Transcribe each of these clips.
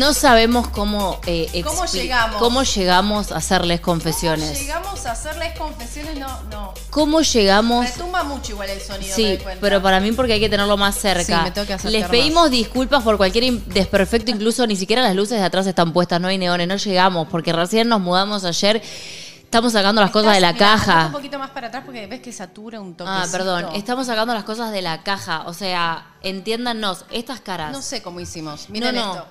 no sabemos cómo, eh, ¿Cómo llegamos? cómo llegamos a hacerles confesiones. Llegamos a hacerles confesiones, no, no. ¿Cómo llegamos? Retumba mucho igual el sonido, me Sí, cuenta. pero para mí porque hay que tenerlo más cerca. Sí, me tengo que acercar Les más. pedimos disculpas por cualquier desperfecto, incluso ni siquiera las luces de atrás están puestas, no hay neones, no llegamos, porque recién nos mudamos ayer, estamos sacando las cosas de la mirá, caja. un poquito más para atrás porque ves que satura un toque. Ah, perdón, estamos sacando las cosas de la caja, o sea, entiéndanos, estas caras, No sé cómo hicimos. Miren No, no. esto.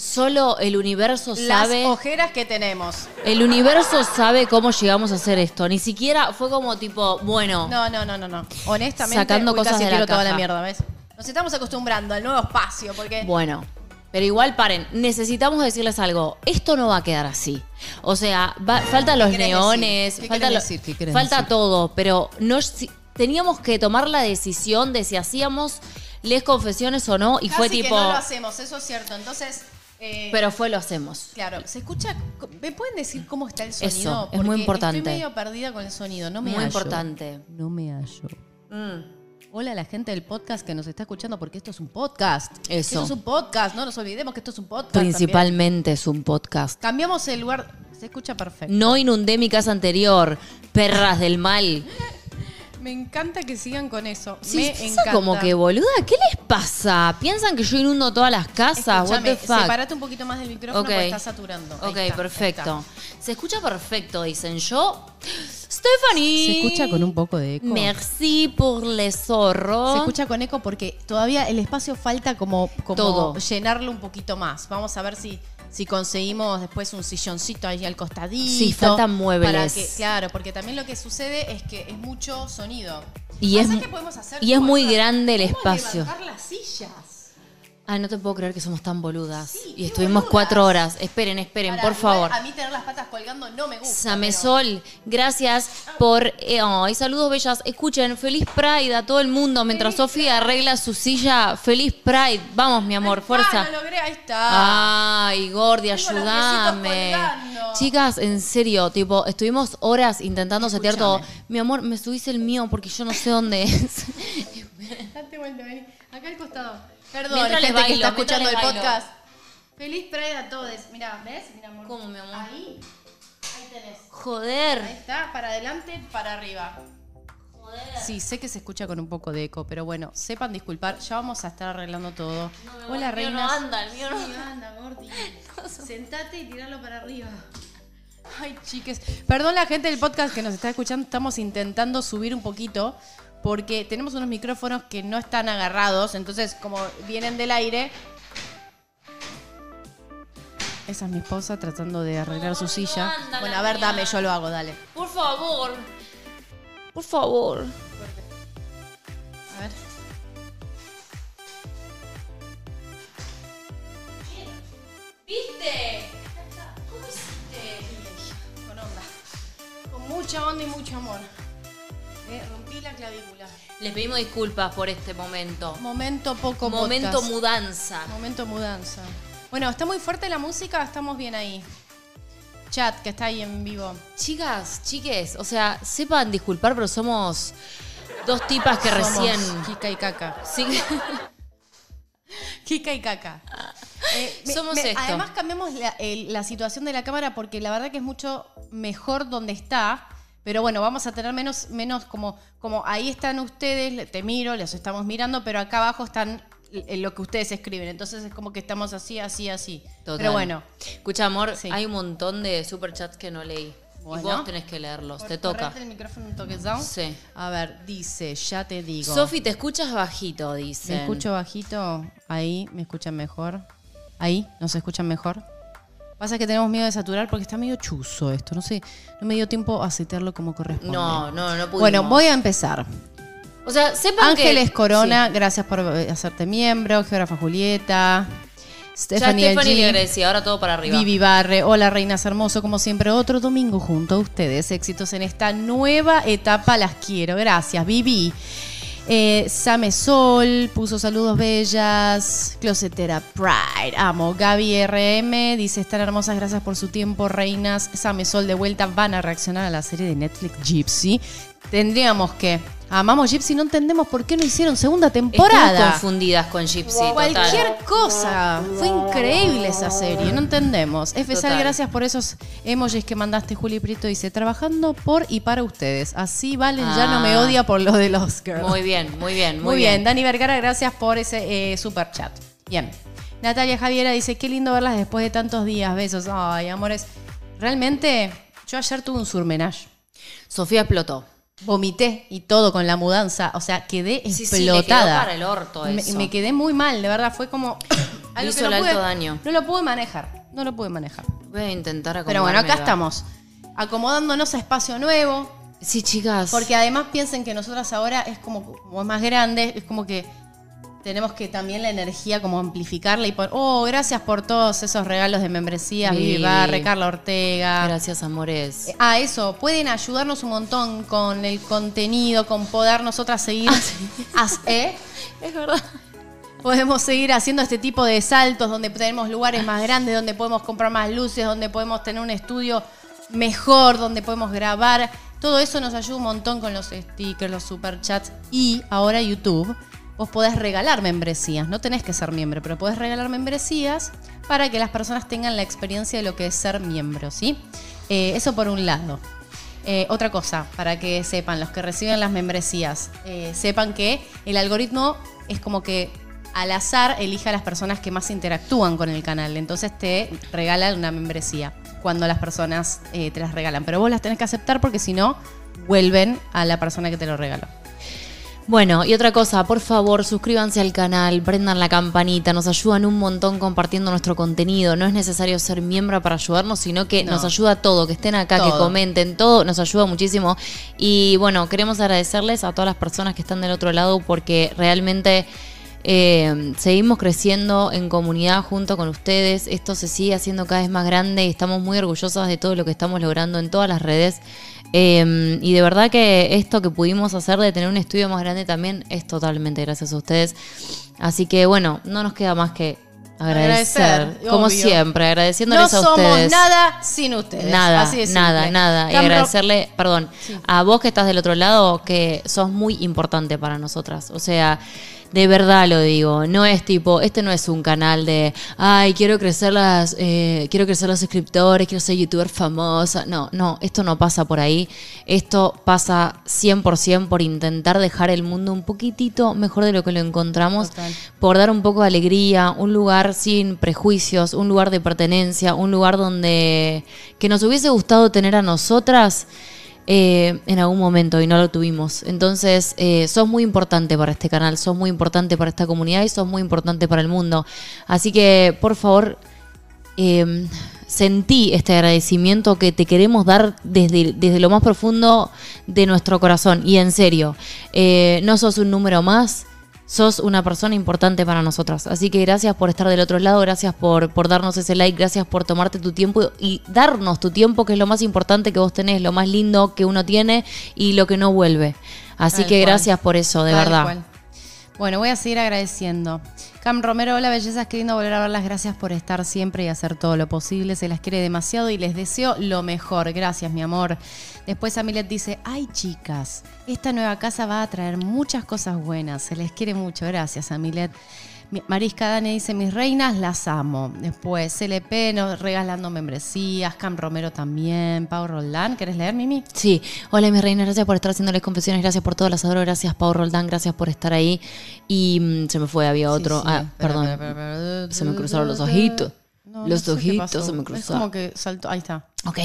Solo el universo Las sabe... ojeras que tenemos. El universo sabe cómo llegamos a hacer esto. Ni siquiera fue como tipo, bueno, No, no, no, no, no. Honestamente, Sacando uy, cosas casi de la toda la mierda, ¿ves? Nos estamos acostumbrando al nuevo espacio porque bueno. Pero igual paren, necesitamos decirles algo. Esto no va a quedar así. O sea, va- faltan los neones, falta, lo- decir? ¿Qué querés falta decir? todo, pero no si- teníamos que tomar la decisión de si hacíamos les confesiones o no y casi fue que tipo, no lo hacemos, eso es cierto. Entonces, eh, pero fue lo hacemos. claro, se escucha. ¿Me pueden decir cómo está el sonido? Eso, es muy importante. Estoy medio perdida con el sonido, no me Muy hallo. importante. No me hallo. Mm. Hola a la gente del podcast que nos está escuchando porque esto es un podcast. Eso. Esto es un podcast, no nos olvidemos que esto es un podcast. Principalmente es un podcast. Cambiamos el lugar. Se escucha perfecto. No inundé mi casa anterior, perras del mal. Me encanta que sigan con eso. Sí, me encanta. como que boluda, ¿qué les pasa? ¿Piensan que yo inundo todas las casas? What the fuck? separate un poquito más del micrófono Ok. porque está saturando. Ahí Ok, está, ahí perfecto. está. Se escucha perfecto, dicen yo. Stephanie. Se escucha con un poco de eco. Merci por le zorro. Se escucha con eco porque todavía el espacio falta como, como Todo. llenarlo un poquito más. Vamos a ver si, si conseguimos después un silloncito ahí al costadito. Sí, faltan muebles. Para que, claro, porque también lo que sucede es que es mucho sonido. Y es y es muy ¿Cómo grande el ¿Cómo espacio. levantar las sillas? Ay, no te puedo creer que somos tan boludas. Sí, y estuvimos boludas. cuatro horas. Esperen, esperen, Para, por igual favor. A mí tener las patas colgando no me gusta. Samesol, gracias por. Eh, ay, saludos bellas. Escuchen, feliz Pride a todo el mundo mientras Sofía arregla su silla. Feliz Pride. Vamos, mi amor, fuerza. Ah, lo logré, ahí está. Ay, Gordi, ayúdame. Chicas, en serio, tipo, estuvimos horas intentando setear todo. Mi amor, me subís el mío porque yo no sé dónde es. Date vuelta, vení. Acá al costado. Perdón, Mientras gente les que está bailo, escuchando el bailo. podcast. Feliz Pride a todos. Mira, ¿ves? Mira, amor. ¿Cómo, mi amor? Ahí. Ahí tenés. Ahí Joder. está, para adelante, para arriba. Sí, sé que se escucha con un poco de eco, pero bueno, sepan disculpar, ya vamos a estar arreglando todo. Hola, el mío reinas. no anda, el mío no Sí, anda, Gordi. Sentate y tirarlo para arriba. Ay, chiques. Perdón la gente del podcast que nos está escuchando, estamos intentando subir un poquito porque tenemos unos micrófonos que no están agarrados, entonces como vienen del aire... Esa es mi esposa tratando de arreglar su silla. anda Bueno, a ver, mía. dame, yo lo hago, dale. Por favor. Por favor. A ver. ¿Viste? ¿Cómo hiciste? Con onda. Con mucha onda y mucho amor. Rompí la clavícula. Les pedimos disculpas por este momento. Momento poco Momento podcast. mudanza. Momento mudanza. Bueno, está muy fuerte la música, estamos bien ahí. Chat, que está ahí en vivo. Chicas, chiques, o sea, sepan disculpar, pero somos dos tipas que Somos recién. Kika y Caca. Sí. Kika y Caca. Eh, me- Somos me- esto. Además cambiamos la, el- la situación de la cámara porque la verdad que es mucho mejor donde está. Pero bueno, vamos a tener menos, menos como, como ahí están ustedes, te miro, les estamos mirando, pero acá abajo están lo que ustedes escriben. Entonces es como que estamos así, así, así. Total. Pero bueno. Escucha, amor, Sí. hay un montón de superchats que no leí. Bueno. Y vos tenés que leerlos, te toca. El micrófono un toquezón. Sí. A ver, dice, ya te digo. Sofi, te escuchas bajito, dice. ¿Me escucho bajito? Ahí, ¿me escuchan mejor? Ahí, ¿nos escuchan mejor? Pasa que tenemos miedo de saturar porque está medio chuzo esto. No sé, no me dio tiempo a setearlo como corresponde. No, no, no pudimos. Bueno, voy a empezar. O sea, sepan que... Ángeles Corona, Sí. gracias por eh, hacerte miembro. Geógrafa Julieta. Stephanie, ya Stephanie LG. le agradecí, ahora todo para arriba. Vivi Barre, hola reinas hermoso, como siempre, otro domingo junto a ustedes. Éxitos en esta nueva etapa, las quiero. Gracias, Vivi. Eh, Same Sol puso saludos bellas. Closetera Pride, amo. Gaby RM dice: Están hermosas, gracias por su tiempo, reinas. Same Sol de vuelta van a reaccionar a la serie de Netflix Gypsy. Tendríamos que. Amamos Gypsy, no entendemos por qué no hicieron segunda Estamos temporada. confundidas con Gypsy, total. Cualquier cosa. Fue increíble esa serie, no entendemos. FSL, Total. gracias por esos emojis que mandaste, Juli Prieto. Dice, trabajando por y para ustedes. Así Valen ya no me Ah. odia por lo del Oscar. Muy bien, muy bien, muy, Muy bien. Dani Vergara, gracias por ese eh, super chat. Bien. Natalia Javiera dice, qué lindo verlas después de tantos días. Besos. Ay, amores. Realmente, yo ayer tuve un surmenage. Sofía explotó. Vomité y todo con la mudanza. O sea, quedé Sí, sí, le quedó explotada. para el orto Me, eso. me quedé muy mal, de verdad. Fue como. algo hizo que no el alto daño. No lo pude manejar. No lo pude manejar. Voy a intentar acomodarme. Pero bueno, acá estamos. Acomodándonos a espacio nuevo. Sí, chicas. Porque además piensen que nosotras ahora es como, como es más grande, es como que tenemos que también la energía como amplificarla y por, oh, gracias por todos esos regalos de membresías, Vivi. Barre, Carla Ortega. Gracias, amores. Eh, Ah, eso, pueden ayudarnos un montón con el contenido, con poder nosotras seguir. As- ¿eh? Es verdad. Podemos seguir haciendo este tipo de saltos donde tenemos lugares más grandes, donde podemos comprar más luces, donde podemos tener un estudio mejor, donde podemos grabar. Todo eso nos ayuda un montón con los stickers, los superchats y ahora YouTube. Vos podés regalar membresías, no tenés que ser miembro, pero podés regalar membresías para que las personas tengan la experiencia de lo que es ser miembro, ¿sí? Eh, eso por un lado. Eh, otra cosa, para que sepan, los que reciben las membresías, eh, sepan que el algoritmo es como que al azar elige a las personas que más interactúan con el canal. Entonces te regalan una membresía cuando las personas te las regalan. Pero vos las tenés que aceptar porque si no, vuelven a la persona que te lo regaló. Bueno, y otra cosa, por favor, suscríbanse al canal, prendan la campanita, nos ayudan un montón compartiendo nuestro contenido. No es necesario ser miembro para ayudarnos, sino que No. nos ayuda todo, que estén acá, que comenten, todo nos ayuda muchísimo. Y bueno, queremos agradecerles a todas las personas que están del otro lado porque realmente eh, seguimos creciendo en comunidad junto con ustedes. Esto se sigue haciendo cada vez más grande y estamos muy orgullosas de todo lo que estamos logrando en todas las redes. Eh, y de verdad que esto que pudimos hacer de tener un estudio más grande también es totalmente gracias a ustedes. Así que bueno, no nos queda más que agradecer, Agradecer, como obvio. siempre, No agradeciéndoles a somos ustedes. nada sin ustedes. Nada, Así de nada, simple. nada. Y agradecerle, perdón, a vos que estás del otro lado, que sos muy importante para nosotras. O sea, de verdad lo digo. No es tipo, este no es un canal de, ay, quiero crecer las, eh, quiero crecer los suscriptores, quiero ser youtuber famosa. No, no, esto no pasa por ahí. Esto pasa 100% por intentar dejar el mundo un poquitito mejor de lo que lo encontramos Total. por dar un poco de alegría, un lugar sin prejuicios, un lugar de pertenencia, un lugar donde que nos hubiese gustado tener a nosotras eh, en algún momento y no lo tuvimos. Entonces, eh, sos muy importante para este canal, sos muy importante para esta comunidad y sos muy importante para el mundo. Así que, por favor, eh, sentí este agradecimiento que te queremos dar desde, desde lo más profundo de nuestro corazón. Y en serio, eh, no sos un número más, sos una persona importante para nosotras. Así que gracias por estar del otro lado, gracias por, por darnos ese like, gracias por tomarte tu tiempo y darnos tu tiempo, que es lo más importante que vos tenés, lo más lindo que uno tiene y lo que no vuelve. Así Tal que cual. gracias por eso, de Tal verdad. cual. Bueno, voy a seguir agradeciendo. Cam Romero, hola bellezas, qué lindo volver a verlas. Gracias por estar siempre y hacer todo lo posible. Se las quiere demasiado y les deseo lo mejor. Gracias, mi amor. Después Amilet dice, ay chicas, esta nueva casa va a traer muchas cosas buenas. Se les quiere mucho. Gracias, Amilet. Marisca Dane dice, mis reinas las amo. Después CLP nos regalando membresías. Cam Romero también. Pau Roldán, ¿querés leer, Mimi? Sí, hola mis reinas, gracias por estar haciéndoles confesiones, gracias por todo, las adoro, gracias Pau Roldán, gracias por estar ahí. Y mm, se me fue, había otro. Sí, sí. ah, perdón. Se me cruzaron los ojitos. No, los no sé ojitos se me Es cruzaron. como que saltó. Ahí está. Ok.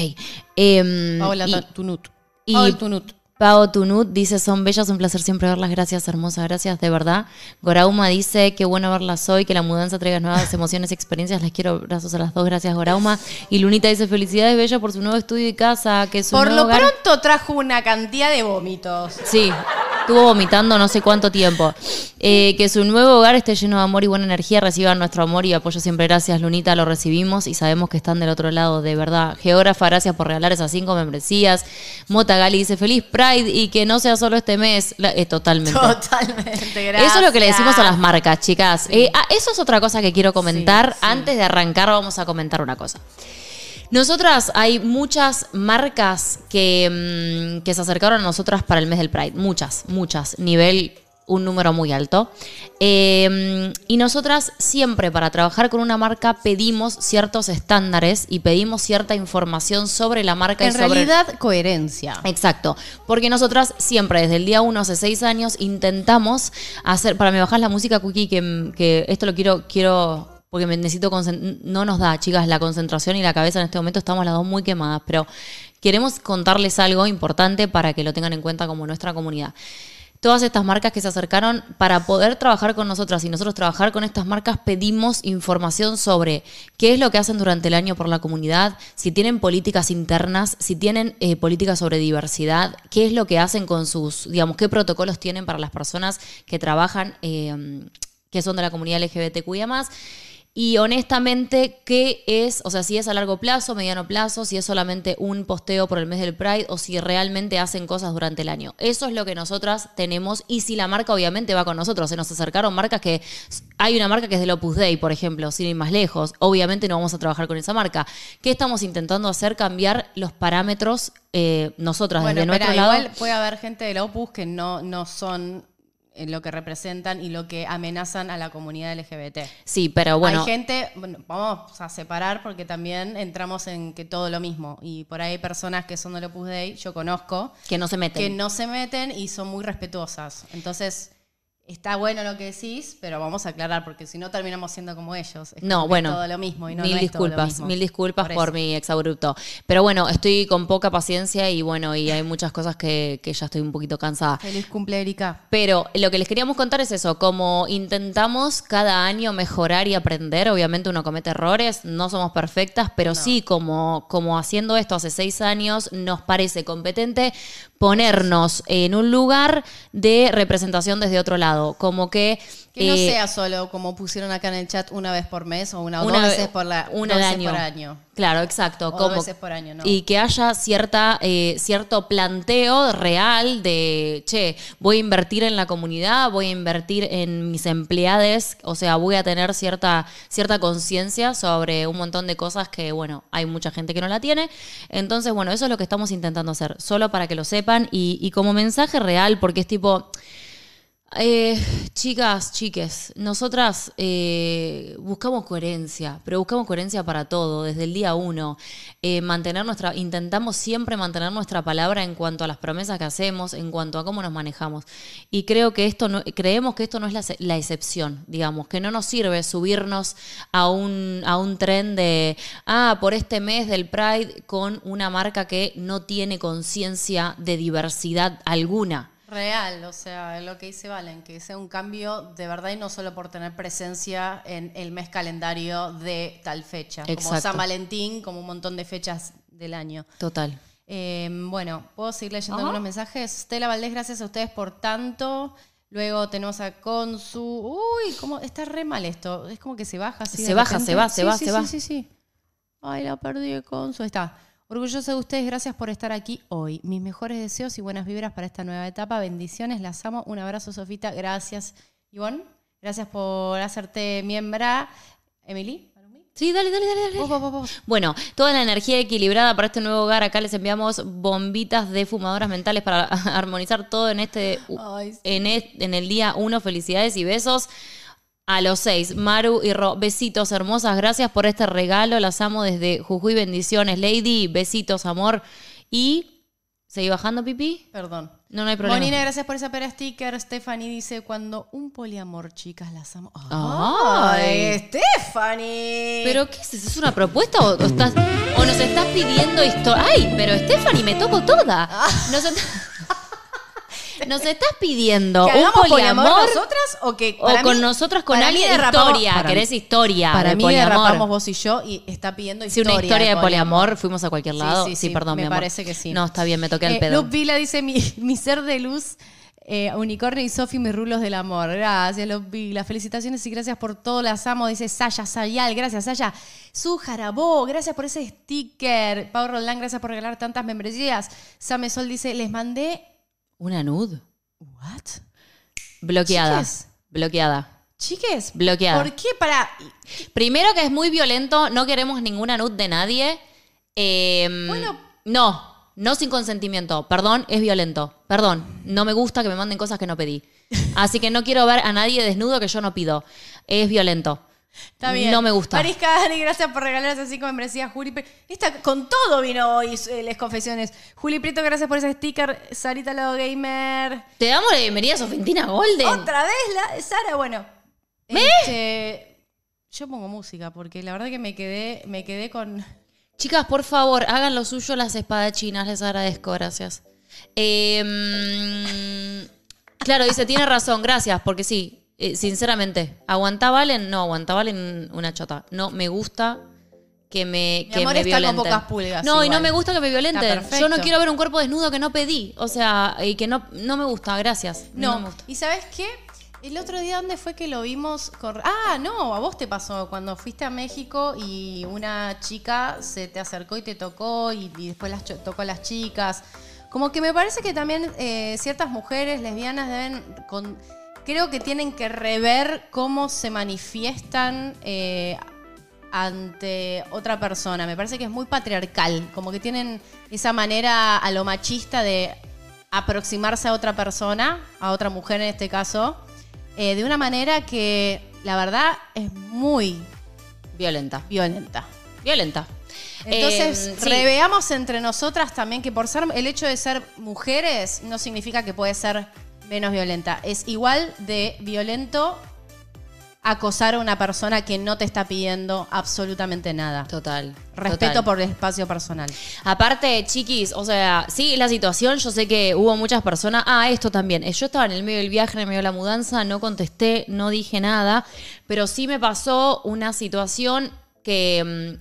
em, Paola y- Tunut. y- Paola Tunut. Pao Tunut dice, son bellas, un placer siempre verlas, gracias, hermosa, gracias, de verdad. Gorauma dice, qué bueno verlas hoy, que la mudanza traiga nuevas emociones y experiencias, las quiero, brazos a las dos, gracias Gorauma. Y Lunita dice, felicidades, Bella, por su nuevo estudio y casa, que es Por nuevo lo hogar". pronto trajo una cantidad de vómitos. Sí, Estuvo vomitando no sé cuánto tiempo. Eh, que su nuevo hogar esté lleno de amor y buena energía. Reciban nuestro amor y apoyo siempre. Gracias, Lunita. Lo recibimos y sabemos que están del otro lado, de verdad. Geógrafa, gracias por regalar esas cinco membresías. Mota Gali dice feliz Pride y que no sea solo este mes. La- eh, totalmente. Totalmente, gracias. Eso es lo que le decimos a las marcas, chicas. Eh, ah, eso es otra cosa que quiero comentar. Sí, sí. Antes de arrancar, vamos a comentar una cosa. Nosotras hay muchas marcas que, mm, que se acercaron a nosotras para el mes del Pride. Muchas, muchas. Nivel, un número muy alto. Eh, y nosotras siempre para trabajar con una marca pedimos ciertos estándares y pedimos cierta información sobre la marca y En sobre realidad, coherencia. Exacto, porque nosotras siempre desde el día 1 hace seis años intentamos hacer, para me bajas la música, Cookie, que, que esto lo quiero, quiero, porque me necesito, no nos da, chicas, la concentración y la cabeza en este momento, estamos las dos muy quemadas, pero queremos contarles algo importante para que lo tengan en cuenta como nuestra comunidad. Todas estas marcas que se acercaron para poder trabajar con nosotras y nosotros trabajar con estas marcas pedimos información sobre qué es lo que hacen durante el año por la comunidad, si tienen políticas internas, si tienen eh, políticas sobre diversidad, qué es lo que hacen con sus, digamos, qué protocolos tienen para las personas que trabajan, eh, que son de la comunidad LGBTQIA y honestamente, ¿qué es? O sea, si es a largo plazo, mediano plazo, si es solamente un posteo por el mes del Pride o si realmente hacen cosas durante el año. Eso es lo que nosotras tenemos y si la marca obviamente va con nosotros. Se nos acercaron marcas que... Hay una marca que es del Opus Dei, por ejemplo, sin ir más lejos. Obviamente no vamos a trabajar con esa marca. ¿Qué estamos intentando hacer? Cambiar los parámetros eh, nosotras Bueno, desde nuestro espera, lado. igual puede haber gente de la Opus que no, no son lo que representan y lo que amenazan a la comunidad LGBT. Sí, pero bueno... Hay gente, bueno, vamos a separar porque también entramos en que todo lo mismo. Y por ahí hay personas que son del Opus Dei, yo conozco, que no se meten. que no se meten y son muy respetuosas. Entonces, está bueno lo que decís, pero vamos a aclarar porque si no terminamos siendo como ellos. Es No, bueno. es todo lo mismo y no, mil no disculpas, mismo. mil disculpas por, mi exabrupto. Pero bueno, estoy con poca paciencia y bueno, y hay muchas cosas que, que ya estoy un poquito cansada. Feliz cumple, Erika. Pero lo que les queríamos contar es eso, como intentamos cada año mejorar y aprender, obviamente uno comete errores, no somos perfectas, pero sí como, como haciendo esto hace seis años, nos parece competente ponernos en un lugar de representación desde otro lado, como que... Que no eh, sea solo como pusieron acá en el chat una vez por mes o una, o una dos ve- veces por la una dos veces por año. Claro, exacto. O dos como, veces por año, ¿no? Y que haya cierta, eh, cierto planteo real de, che, voy a invertir en la comunidad, voy a invertir en mis empleados, o sea, voy a tener cierta, cierta conciencia sobre un montón de cosas que, bueno, hay mucha gente que no la tiene. Entonces, bueno, eso es lo que estamos intentando hacer, solo para que lo sepan y, y como mensaje real, porque es tipo... Eh, chicas, chiques, nosotras eh, buscamos coherencia, pero buscamos coherencia para todo, desde el día uno. Eh, mantener nuestra, intentamos siempre mantener nuestra palabra en cuanto a las promesas que hacemos, en cuanto a cómo nos manejamos. Y creo que esto no, creemos que esto no es la, la excepción, digamos, que no nos sirve subirnos a un, a un tren de, ah, por este mes del Pride con una marca que no tiene conciencia de diversidad alguna. Real, o sea, lo que dice Valen, que sea un cambio de verdad y no solo por tener presencia en el mes calendario de tal fecha. Como. San Valentín, como un montón de fechas del año. Total. Eh, bueno, ¿puedo seguir leyendo Ajá. algunos mensajes? Stella Valdés, gracias a ustedes por tanto. Luego tenemos a Consu. Uy, cómo está re mal esto. Es como que se baja así. de Se baja, repente. se va, se Sí, va, sí, se sí, va. Sí, sí, Ay, la perdí, Consu. Ahí está. Orgullosa de ustedes, gracias por estar aquí hoy. Mis mejores deseos y buenas vibras para esta nueva etapa. Bendiciones, las amo. Un abrazo, Sofita. Gracias, Ivonne. Gracias por hacerte miembra. Emily. Sí, dale, dale, dale, dale. Vos, vos, vos, vos. Bueno, toda la energía equilibrada para este nuevo hogar. Acá les enviamos bombitas de fumadoras mentales para armonizar todo en este Ay, sí. en, en el día uno. Felicidades y besos a los seis. Maru y Ro, besitos hermosas. Gracias por este regalo. Las amo desde Jujuy. Bendiciones, Lady. Besitos, amor. Y seguí bajando, pipí. Perdón. No, no hay problema. Monina, gracias por esa pera sticker. Stephanie dice, cuando un poliamor, chicas, las amo. Ay. Stephanie! ¿Pero qué es eso? ¿Es una propuesta o, o estás, o nos estás pidiendo historia? ¡Ay, pero Stephanie, me toco toda! Nos, est- nos estás pidiendo ¿Que un poliamor, nosotras o que o para con mí- nosotras con para mí alguien derrapamos- historia. para ¿Querés historia Para de mí poliamor? derrapamos vos y yo y está pidiendo Si historia. una historia de poliamor, fuimos a cualquier lado. sí, Sí, sí, perdón, me mi amor. parece que sí. No, está bien, me toqué el Eh, pedo. Luke Vila dice, mi, mi ser de luz Eh, Unicornio y Sofi, mis rulos del amor. Gracias, los vi. Las felicitaciones y gracias por todo. Las amo. Dice Saya Sayal. Gracias, Saya. Su Jarabó. Gracias por ese sticker. Pau Roldán, gracias por regalar tantas membresías. Same Sol dice, les mandé. ¿Una nud? ¿What? Bloqueada. Chiques. Bloqueada. Chiques. Bloqueada. ¿Por qué? Para. Primero que es muy violento, no queremos ninguna nud de nadie. Eh, Bueno. No, no sin consentimiento. Perdón, es violento. Perdón, no me gusta que me manden cosas que no pedí. Así que no quiero ver a nadie desnudo que yo no pido. Es violento. Está bien. No me gusta. Marisca Dani, gracias por regalar esas cinco membresías. Juli Pri- Esta, con todo vino hoy eh, las confesiones. Juli Prieto, gracias por ese sticker. Sarita Lado Gamer. Te damos la bienvenida a Sofintina Golden. Otra vez la Sara, bueno. Este, yo pongo música porque la verdad que me quedé, me quedé con. Chicas, por favor, hagan lo suyo las espadachinas, les agradezco, gracias. Eh, mm, claro, dice, tiene razón, gracias, porque sí, eh, sinceramente, ¿aguanta Valen? No, aguanta Valen una chota. No, me gusta que me, Mi que amor me está con violenten. pocas pulgas, No, y no me gusta que me violenten. Está. Yo no quiero ver un cuerpo desnudo que no pedí. O sea, y que no, no me gusta, gracias. No, No, me gusta. ¿y sabes qué? El otro día, ¿dónde fue que lo vimos? Ah, no, a vos te pasó cuando fuiste a México y una chica se te acercó y te tocó y, y después las tocó a las chicas. Como que me parece que también eh, ciertas mujeres lesbianas deben, con, creo que tienen que rever cómo se manifiestan eh, ante otra persona. Me parece que es muy patriarcal, como que tienen esa manera a lo machista de aproximarse a otra persona, a otra mujer en este caso, eh, de una manera que la verdad es muy Violenta. violenta. Violenta. Entonces, Eh, sí. reveamos entre nosotras también que por ser el hecho de ser mujeres no significa que puede ser menos violenta. Es igual de violento acosar a una persona que no te está pidiendo absolutamente nada. Total. Respeto total. por el espacio personal. Aparte, chiquis, o sea, sí, la situación, yo sé que hubo muchas personas. Ah, esto también. Eh, Yo estaba en el medio del viaje, en el medio de la mudanza, no contesté, no dije nada, pero sí me pasó una situación que.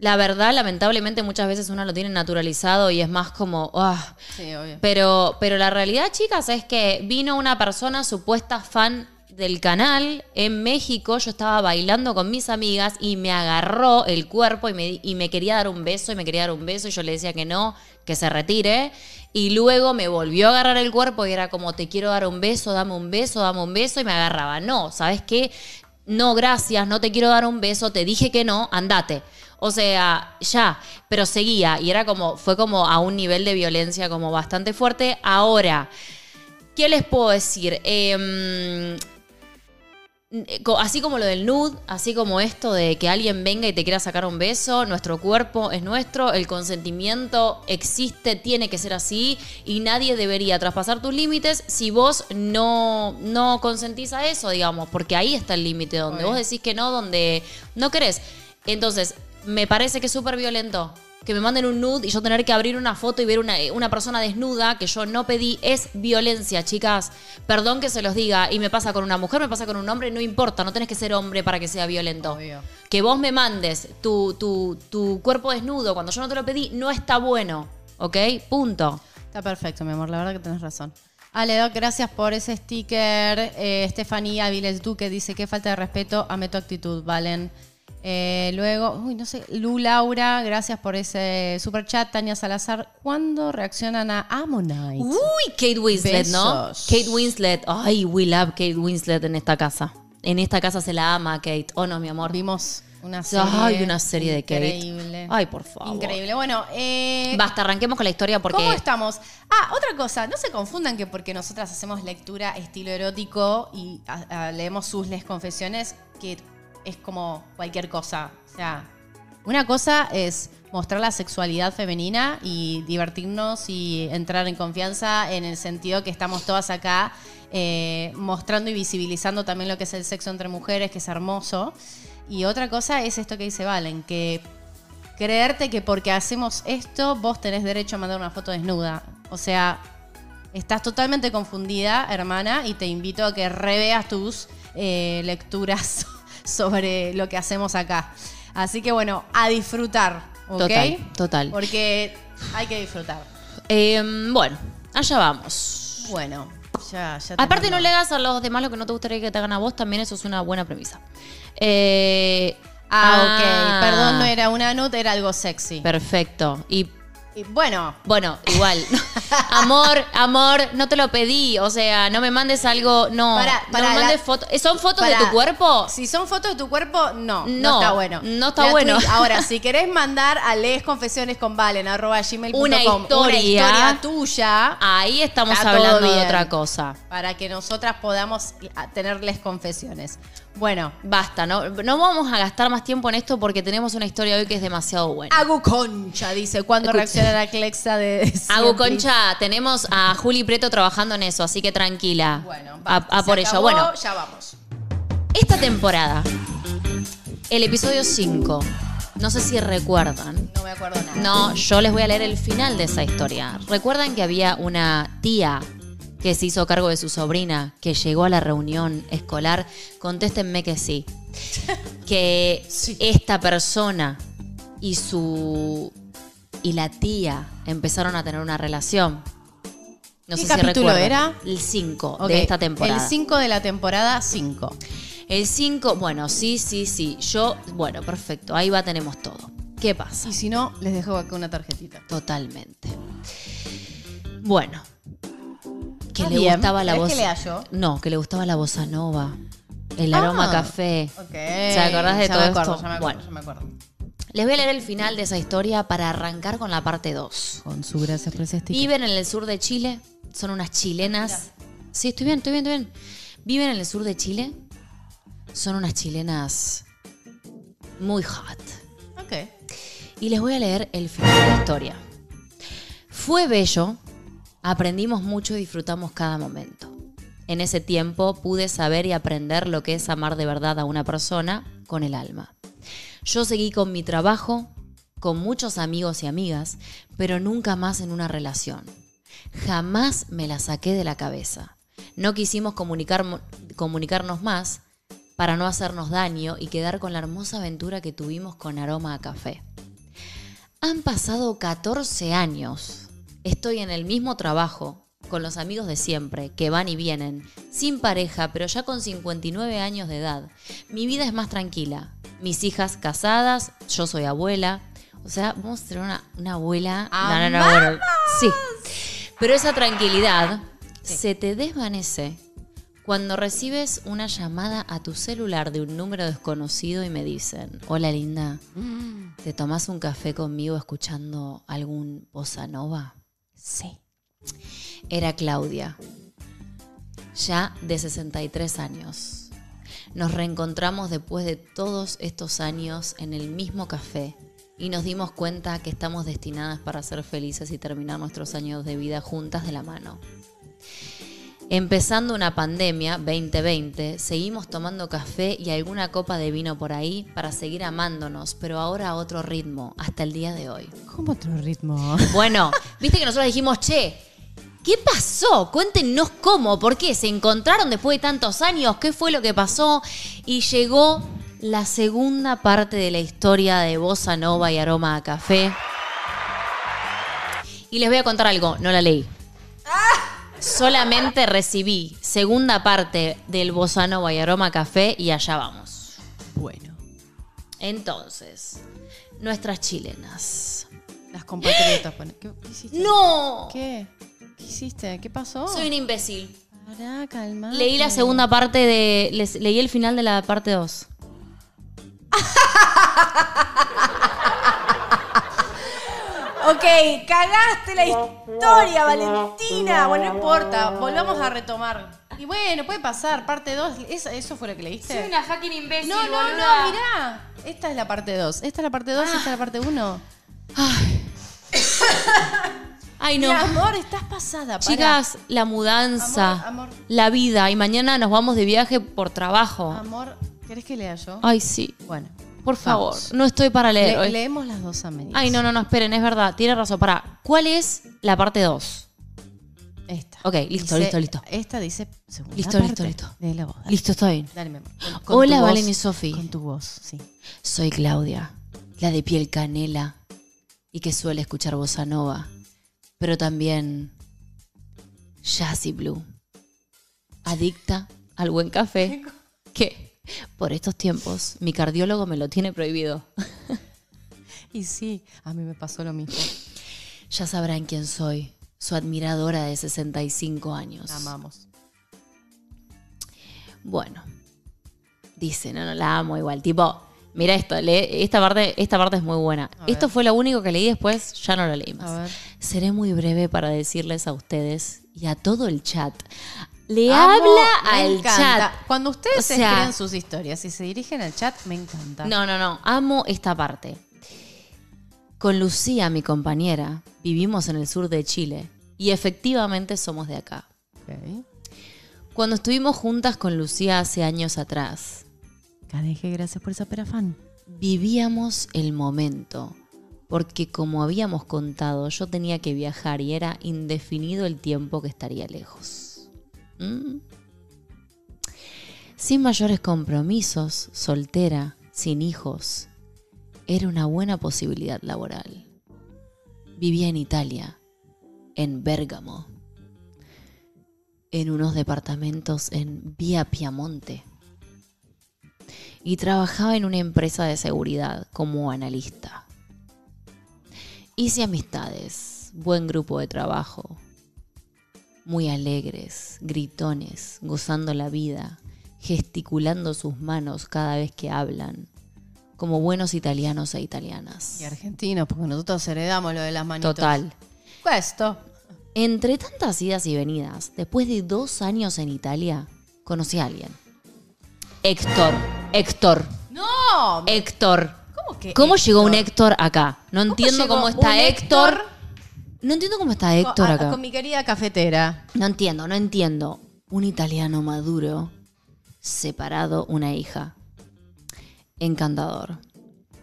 La verdad, lamentablemente, muchas veces uno lo tiene naturalizado y es más como. ah, Sí, obvio. pero, pero la realidad, chicas, es que vino una persona supuesta fan del canal en México. Yo estaba bailando con mis amigas y me agarró el cuerpo y me, y me quería dar un beso y me quería dar un beso y yo le decía que no, que se retire. Y luego me volvió a agarrar el cuerpo y era como, te quiero dar un beso, dame un beso, dame un beso y me agarraba. No, ¿sabes qué? No, gracias, no te quiero dar un beso, te dije que no, andate. O sea, ya, pero seguía y era como, fue como a un nivel de violencia como bastante fuerte. Ahora, ¿qué les puedo decir? Em, co- así como lo del nude, así como esto de que alguien venga y te quiera sacar un beso, nuestro cuerpo es nuestro, el consentimiento existe, tiene que ser así y nadie debería traspasar tus límites si vos no, no consentís a eso, digamos, porque ahí está el límite, donde vos decís que no, donde no querés. Entonces, me parece que es súper violento. Que me manden un nude y yo tener que abrir una foto y ver una, una persona desnuda que yo no pedí es violencia, chicas. Perdón que se los diga. Y me pasa con una mujer, me pasa con un hombre, no importa. No tenés que ser hombre para que sea violento. Obvio. Que vos me mandes tu, tu, tu cuerpo desnudo cuando yo no te lo pedí, no está bueno. ¿Ok? Punto. Está perfecto, mi amor, la verdad que tenés razón. Ale, Doc, gracias por ese sticker. Eh, Estefanía Viles Duque dice que falta de respeto, ame tu actitud, Valen. Eh, luego, uy, no sé, Lu Laura, gracias por ese super chat. Tania Salazar, ¿cuándo reaccionan a Ammonite? Uy, Kate Winslet, ¿no? Kate Winslet. Ay, we love Kate Winslet en esta casa. En esta casa se la ama Kate. ¿O no, mi amor? Vimos una serie. Ay, una serie de Kate. Increíble. Ay, por favor. Increíble. Bueno, eh, Basta, arranquemos con la historia porque. ¿Cómo estamos? Ah, otra cosa, no se confundan que porque nosotras hacemos lectura estilo erótico y a- a- leemos sus les confesiones, que es como cualquier cosa. O sea, una cosa es mostrar la sexualidad femenina y divertirnos y entrar en confianza en el sentido que estamos todas acá eh, mostrando y visibilizando también lo que es el sexo entre mujeres, que es hermoso. Y otra cosa es esto que dice Valen, que creerte que porque hacemos esto vos tenés derecho a mandar una foto desnuda. O sea, estás totalmente confundida, hermana, y te invito a que reveas tus eh, lecturas sobre lo que hacemos acá. Así que bueno, a disfrutar, ¿ok? Total, total. Porque hay que disfrutar. Eh, bueno, allá vamos. Bueno, ya, ya Aparte, no le hagas a los demás lo que no te gustaría que te hagan a vos, también eso es una buena premisa. Eh, Ah, ok. Perdón, no era una nut, era algo sexy. Perfecto. Y Y bueno, bueno, igual. amor, amor, no te lo pedí. O sea, no me mandes algo. No, Pará, no pará, me mandes la- fotos. ¿Son fotos de Pará. tu cuerpo? Si son fotos de tu cuerpo, no. No, No, está bueno. no está La bueno. tweet- Ahora, si querés mandar a lesconfesionesconvalen arroba gmail.com Una historia. una historia tuya Ahí estamos Está todo hablando de bien. otra cosa. para que nosotras podamos a- tenerles confesiones. Bueno, Basta, ¿no? No vamos a gastar más tiempo en esto porque tenemos una historia hoy que es demasiado buena. Agu Concha dice, ¿cuándo Escucha. reaccionará Clexa de Hago siempre? concha, tenemos a Juli Preto trabajando en eso, así que tranquila. Bueno, a, basta, a se por ello. acabó, Bueno, ya vamos. esta temporada, el episodio 5, no sé si recuerdan. No me acuerdo nada. No, yo les voy a leer el final de esa historia. ¿Recuerdan que había una tía que se hizo cargo de su sobrina, que llegó a la reunión escolar? Contéstenme que sí. Que Sí. esta persona y su y la tía empezaron a tener una relación. No ¿Qué sé capítulo si recuerdan. era? El 5 Ok, de esta temporada. El 5 de la temporada 5. El 5, bueno, sí, sí, sí. Yo, bueno, perfecto. Ahí va, tenemos todo. ¿Qué pasa? Y si no, les dejo acá una tarjetita. Totalmente. Bueno. Que le bien. gustaba la ¿Querés voz. que? No, que le gustaba la bossa nova. El Ah. aroma café. Ok. ¿Se acordás de ya todo me acuerdo, esto? Ya me acuerdo, Bueno. ya me acuerdo. Les voy a leer el final de esa historia para arrancar con la parte 2. Con su gracia eclesiástica. Viven en el sur de Chile. Son unas chilenas. Sí, estoy bien, estoy bien, estoy bien. Viven en el sur de Chile. Son unas chilenas muy hot. Ok. Y les voy a leer el final de la historia. Fue bello, aprendimos mucho y disfrutamos cada momento. En ese tiempo pude saber y aprender lo que es amar de verdad a una persona con el alma. Yo seguí con mi trabajo, con muchos amigos y amigas, pero nunca más en una relación. Jamás me la saqué de la cabeza. No quisimos comunicar- comunicarnos más para no hacernos daño y quedar con la hermosa aventura que tuvimos con aroma a café. Han pasado 14 años. Estoy en el mismo trabajo, con los amigos de siempre, que van y vienen, sin pareja, pero ya con 59 años de edad. Mi vida es más tranquila. Mis hijas casadas, yo soy abuela. O sea, vamos a tener una, una abuela. No, no, no, sí. Pero esa tranquilidad se te desvanece cuando recibes una llamada a tu celular de un número desconocido y me dicen, hola linda, ¿te tomas un café conmigo escuchando algún bossa nova? Sí. Era Claudia, ya de 63 años. Nos reencontramos después de todos estos años en el mismo café y nos dimos cuenta que estamos destinadas para ser felices y terminar nuestros años de vida juntas de la mano. Empezando una pandemia 2020, seguimos tomando café y alguna copa de vino por ahí para seguir amándonos, pero ahora a otro ritmo, hasta el día de hoy. ¿Cómo otro ritmo? Bueno, viste que nosotros dijimos, che, ¿qué pasó? Cuéntenos cómo, por qué, se encontraron después de tantos años, qué fue lo que pasó. Y llegó la segunda parte de la historia de Bossa Nova y Aroma a Café. Y les voy a contar algo, no la leí. Solamente recibí segunda parte del Bossa Nova y Aroma a Café y allá vamos. Bueno. Entonces, nuestras chilenas. Las compatriotas. ¿Qué, qué hiciste? ¡No! ¿Qué? ¿Qué hiciste? ¿Qué pasó? Soy un imbécil. Pará, calma. Leí la segunda parte de. les- leí el final de la parte 2. Ok, cagaste la historia, Valentina. Bueno, no importa. Volvamos a retomar. Y bueno, puede pasar. Parte 2. ¿Eso fue lo que leíste? fucking imbécil. No, no, no, mirá. Esta es la parte 2. Esta es la parte 2 y esta es la parte 1. Ay, Mi no. amor, estás pasada. pará. Chicas, la mudanza, Amor, amor. la vida. Y mañana nos vamos de viaje por trabajo. Amor, ¿querés que lea yo? Ay, sí. Bueno, Por favor. Vamos. No estoy para leer Le- hoy. leemos las dos Américas. Ay, no, no, no, esperen, es verdad. Tiene razón. Para. ¿Cuál es la parte 2? Esta. Ok, listo, listo, listo. Esta dice segunda Listo, parte listo, listo. De la voz. Dale, Listo, bien. Dale, mi amor. Hola, Valen y Sofi. Con tu voz, sí. Soy Claudia, la de piel canela y que suele escuchar bossa nova, pero también jazz y blue. adicta al buen café, que por estos tiempos mi cardiólogo me lo tiene prohibido. Y sí, a mí me pasó lo mismo. Ya sabrán quién soy, su admiradora de 65 años. La amamos. Bueno, dice, no, no la amo igual. Tipo, mira esto, lee- esta, parte, esta parte es muy buena. A ver. Esto fue lo único que leí después, ya no lo leí más. A ver. Seré muy breve para decirles a ustedes y a todo el chat. Le Amo, habla al encanta. chat. Cuando ustedes O sea- escriben sus historias y se dirigen al chat, me encanta. No, no, no. Amo esta parte. Con Lucía, mi compañera, vivimos en el sur de Chile y efectivamente somos de acá. Ok. Cuando estuvimos juntas con Lucía hace años atrás, Cadeje, gracias por esa perafán. vivíamos el momento, porque como habíamos contado, yo tenía que viajar y era indefinido el tiempo que estaría lejos. ¿Mm? Sin mayores compromisos, soltera, sin hijos, era una buena posibilidad laboral. Vivía en Italia, en Bérgamo, en unos departamentos en Vía Piamonte y trabajaba en una empresa de seguridad como analista. Hice amistades, buen grupo de trabajo, muy alegres, gritones, gozando la vida, gesticulando sus manos cada vez que hablan, como buenos italianos e italianas. Y argentinos, porque nosotros heredamos lo de las manitos. Total. Esto. Entre tantas idas y venidas, después de dos años en Italia, conocí a alguien. Héctor. Héctor. ¡No! Héctor. ¿Cómo que ¿Cómo llegó un Héctor? Acá? No entiendo cómo está Héctor. No entiendo cómo está Héctor Con, a- acá. con mi querida cafetera. No entiendo, no entiendo. Un italiano maduro, separado, una hija. Encantador.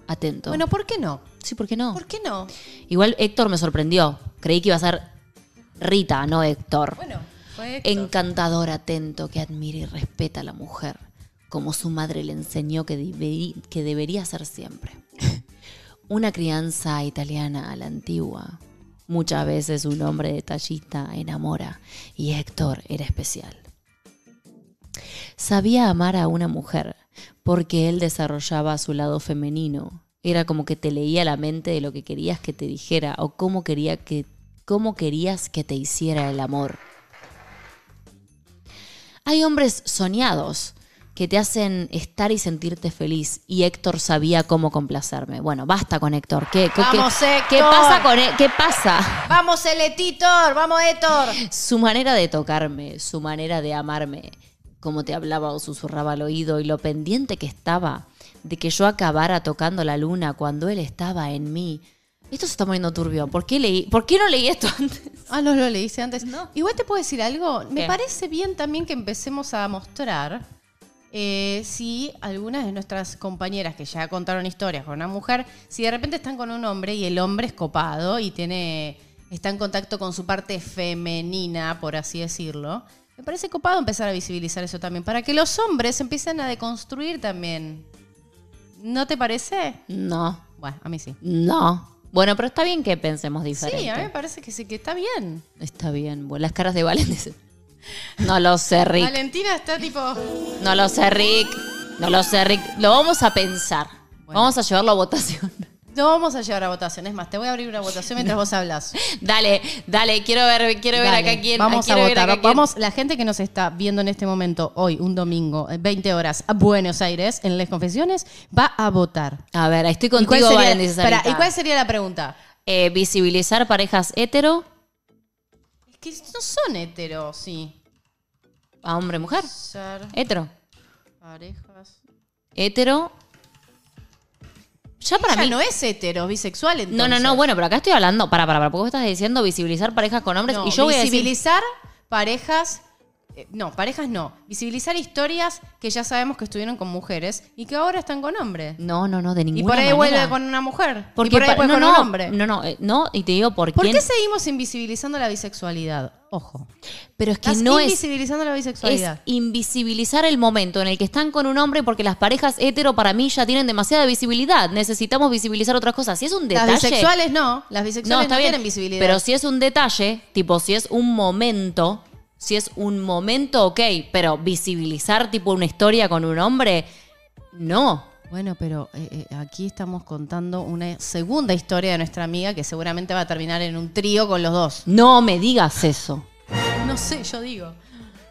Atento. Bueno, ¿por qué no? sí, ¿por qué no? ¿Por qué no? Igual Héctor me sorprendió. Creí que iba a ser Rita, no Héctor. Bueno, fue Héctor. Encantador, atento, que admira y respeta a la mujer, como su madre le enseñó que, debe- que debería ser siempre. Una crianza italiana a la antigua. Muchas veces un hombre detallista enamora y Héctor era especial. Sabía amar a una mujer porque él desarrollaba su lado femenino. Era como que te leía la mente de lo que querías que te dijera o cómo, quería que, cómo querías que te hiciera el amor. Hay hombres soñados que te hacen estar y sentirte feliz y Héctor sabía cómo complacerme. Bueno, basta con Héctor. ¿Qué, qué- Vamos, qué- Héctor. ¿Qué pasa con Hé- ¿Qué pasa? ¡Vamos, Eletitor! ¡Vamos, Héctor! Su manera de tocarme, su manera de amarme, cómo te hablaba o susurraba al oído y lo pendiente que estaba de que yo acabara tocando la luna cuando él estaba en mí. Esto se está poniendo turbio. ¿Por qué, leí, ¿por qué no leí esto antes? Ah, no lo leíste antes. Igual te puedo decir algo. Me ¿Qué? parece bien también que empecemos a mostrar eh, si algunas de nuestras compañeras que ya contaron historias con una mujer, si de repente están con un hombre y el hombre es copado y tiene está en contacto con su parte femenina, por así decirlo. Me parece copado empezar a visibilizar eso también, para que los hombres empiecen a deconstruir también. ¿No te parece? No, Bueno, a mí sí. no. Bueno, pero está bien que pensemos diferente. Sí, a mí me parece que sí, que está bien. Está bien. Las caras de Valen No lo sé, Rick. Valentina está tipo... No lo sé, Rick. No lo sé, Rick. Lo vamos a pensar. Bueno. Vamos a llevarlo a votación. No vamos a llevar a votación. Es más, te voy a abrir una votación mientras vos hablas. Dale, dale, quiero ver, quiero ver acá quién. Vamos a votar. acá. Vamos, la gente que nos está viendo en este momento, hoy, un domingo, eh, 20 horas, a Buenos Aires, en las confesiones, va a votar. A ver, estoy ¿Y cuál contigo, sería, Valen, espera. ¿y cuál sería la pregunta? Eh, visibilizar parejas hetero que no son heteros, sí. a hombre-mujer. Ser Hetero. parejas. Hetero. Ya para Ella mí. no es hetero, bisexual, entonces. No, no, no, bueno, pero acá estoy hablando. Para, para, para, porque vos estás diciendo visibilizar parejas con hombres No, y yo voy a decir. visibilizar parejas. Eh, No, parejas no. Visibilizar historias que ya sabemos que estuvieron con mujeres y que ahora están con hombres. No, no, no, de ninguna Y por ahí manera. vuelve con una mujer. Porque y por ahí después no, con no, un hombre. No, no, eh, no, y te digo por, ¿Por quién. qué seguimos invisibilizando la bisexualidad? Ojo. Pero es que Estás no es. invisibilizando la Es bisexualidad. invisibilizar el momento en el que están con un hombre porque las parejas hetero para mí ya tienen demasiada visibilidad. Necesitamos visibilizar otras cosas. Si es un detalle. Las bisexuales no. Las bisexuales no, tienen visibilidad. Pero si es un detalle, tipo si es un momento, Si es un momento, ok, pero visibilizar tipo una historia con un hombre, no. Bueno, pero eh, eh, aquí estamos contando una segunda historia de nuestra amiga que seguramente va a terminar en un trío con los dos. No me digas eso. No sé, yo digo.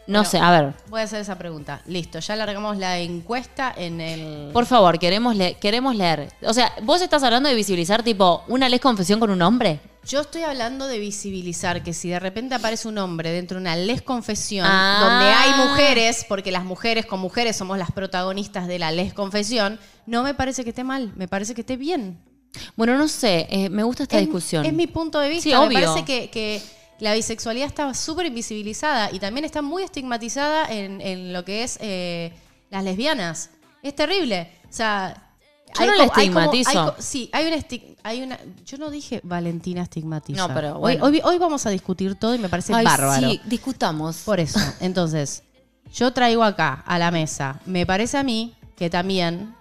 No Bueno, sé, a ver. Voy a hacer esa pregunta. Listo, ya largamos la encuesta en el... Por favor, queremos, le- queremos leer. O sea, vos estás hablando de visibilizar tipo una les confesión con un hombre. Yo estoy hablando de visibilizar que si de repente aparece un hombre dentro de una les confesión Ah. donde hay mujeres, porque las mujeres con mujeres somos las protagonistas de la les confesión, no me parece que esté mal, me parece que esté bien. Bueno, no sé, eh, me gusta esta es, discusión. Es mi punto de vista. Sí, me obvio. parece que, que la bisexualidad está súper invisibilizada y también está muy estigmatizada en, en lo que es eh, las lesbianas. Es terrible. O sea. Yo hay no la como- hay como- estigmatizo. hay co- sí, hay una, hay una. Yo no dije Valentina estigmatiza. No, pero Hoy- bueno. hoy, hoy vamos a discutir todo y me parece Ay, bárbaro. Sí, discutamos. Por eso. Entonces, yo traigo acá a la mesa. Me parece a mí que también,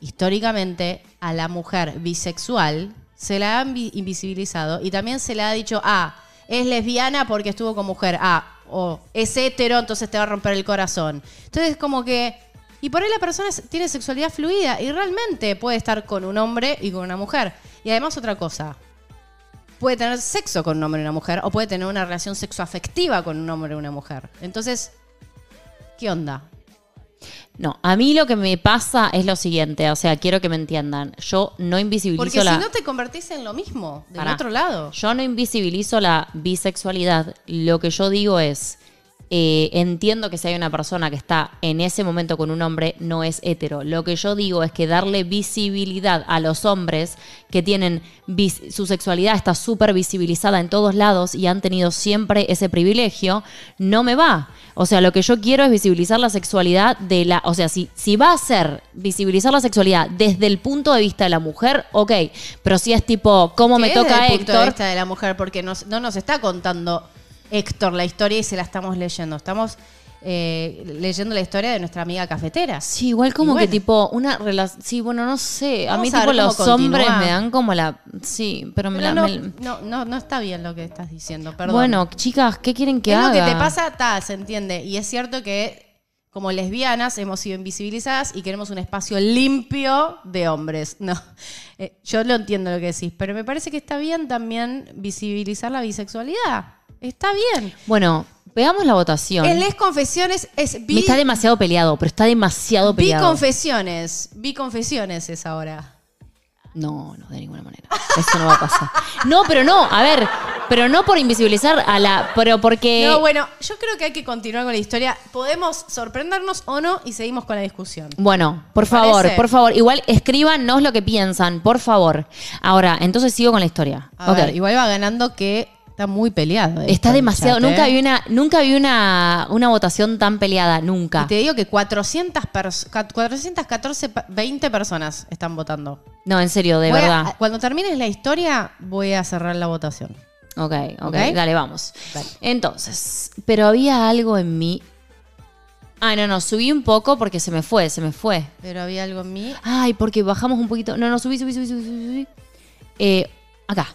históricamente, a la mujer bisexual se la han vi- invisibilizado y también se le ha dicho, ah, es lesbiana porque estuvo con mujer. Ah, o es hetero, entonces te va a romper el corazón. Entonces, como que. Y por ahí la persona tiene sexualidad fluida y realmente puede estar con un hombre y con una mujer. Y además, otra cosa puede tener sexo con un hombre y una mujer o puede tener una relación sexoafectiva con un hombre y una mujer. Entonces, ¿qué onda? No, a mí lo que me pasa es lo siguiente, o sea, quiero que me entiendan. Yo no invisibilizo Porque la... si no te convertís en lo mismo, del Pará. otro lado. Yo no invisibilizo la bisexualidad. Lo que yo digo es, eh, entiendo que si hay una persona que está en ese momento con un hombre, no es hetero. Lo que yo digo es que darle visibilidad a los hombres que tienen su sexualidad está súper visibilizada en todos lados y han tenido siempre ese privilegio, no me va. O sea, lo que yo quiero es visibilizar la sexualidad de la... O sea, si, si va a ser visibilizar la sexualidad desde el punto de vista de la mujer, ok. Pero si es tipo, ¿cómo me toca desde el punto de vista de la mujer, porque nos- no nos está contando Héctor la historia y se la estamos leyendo. Estamos eh, leyendo la historia de nuestra amiga cafetera. Sí, igual como bueno. que tipo una relación. Sí, bueno, no sé. A mí a tipo los hombres me dan como la. Sí, pero me la. no, me- no, no, no está bien lo que estás diciendo, perdón. Bueno, chicas, ¿qué quieren que es haga? lo que te pasa, está, se entiende. Y es cierto que como lesbianas hemos sido invisibilizadas y queremos un espacio limpio de hombres. No, Eh, yo lo entiendo lo que decís, pero me parece que está bien también visibilizar la bisexualidad. Está bien. Bueno, veamos la votación. En Les Confesiones es bi, está demasiado peleado, pero está demasiado peleado. Biconfesiones. Biconfesiones es ahora. No, no, de ninguna manera. Eso no va a pasar. No, pero no, a ver, pero no por invisibilizar a la. Pero porque. No, bueno, yo creo que hay que continuar con la historia. Podemos sorprendernos o no y seguimos con la discusión. Bueno, por ¿Te favor, parece? por favor. Igual escríbanos lo que piensan, por favor. Ahora, entonces sigo con la historia. A ver, igual va ganando que está muy peleado. Está demasiado. chat, nunca ¿eh? vi una, nunca vi una, una votación tan peleada, nunca. Y te digo que 400 pers- ca- 414, pa- 20 personas están votando. No, en serio, de Voy a- verdad. cuando termines la historia, voy a cerrar la votación. Ok, ok, ¿Ok? dale, vamos. Dale. Entonces, pero había algo en mí. Ay, no, no, subí un poco porque se me fue, se me fue. Pero había algo en mí. Ay, porque bajamos un poquito. No, no, subí, subí, subí, subí, subí. subí. Eh, acá.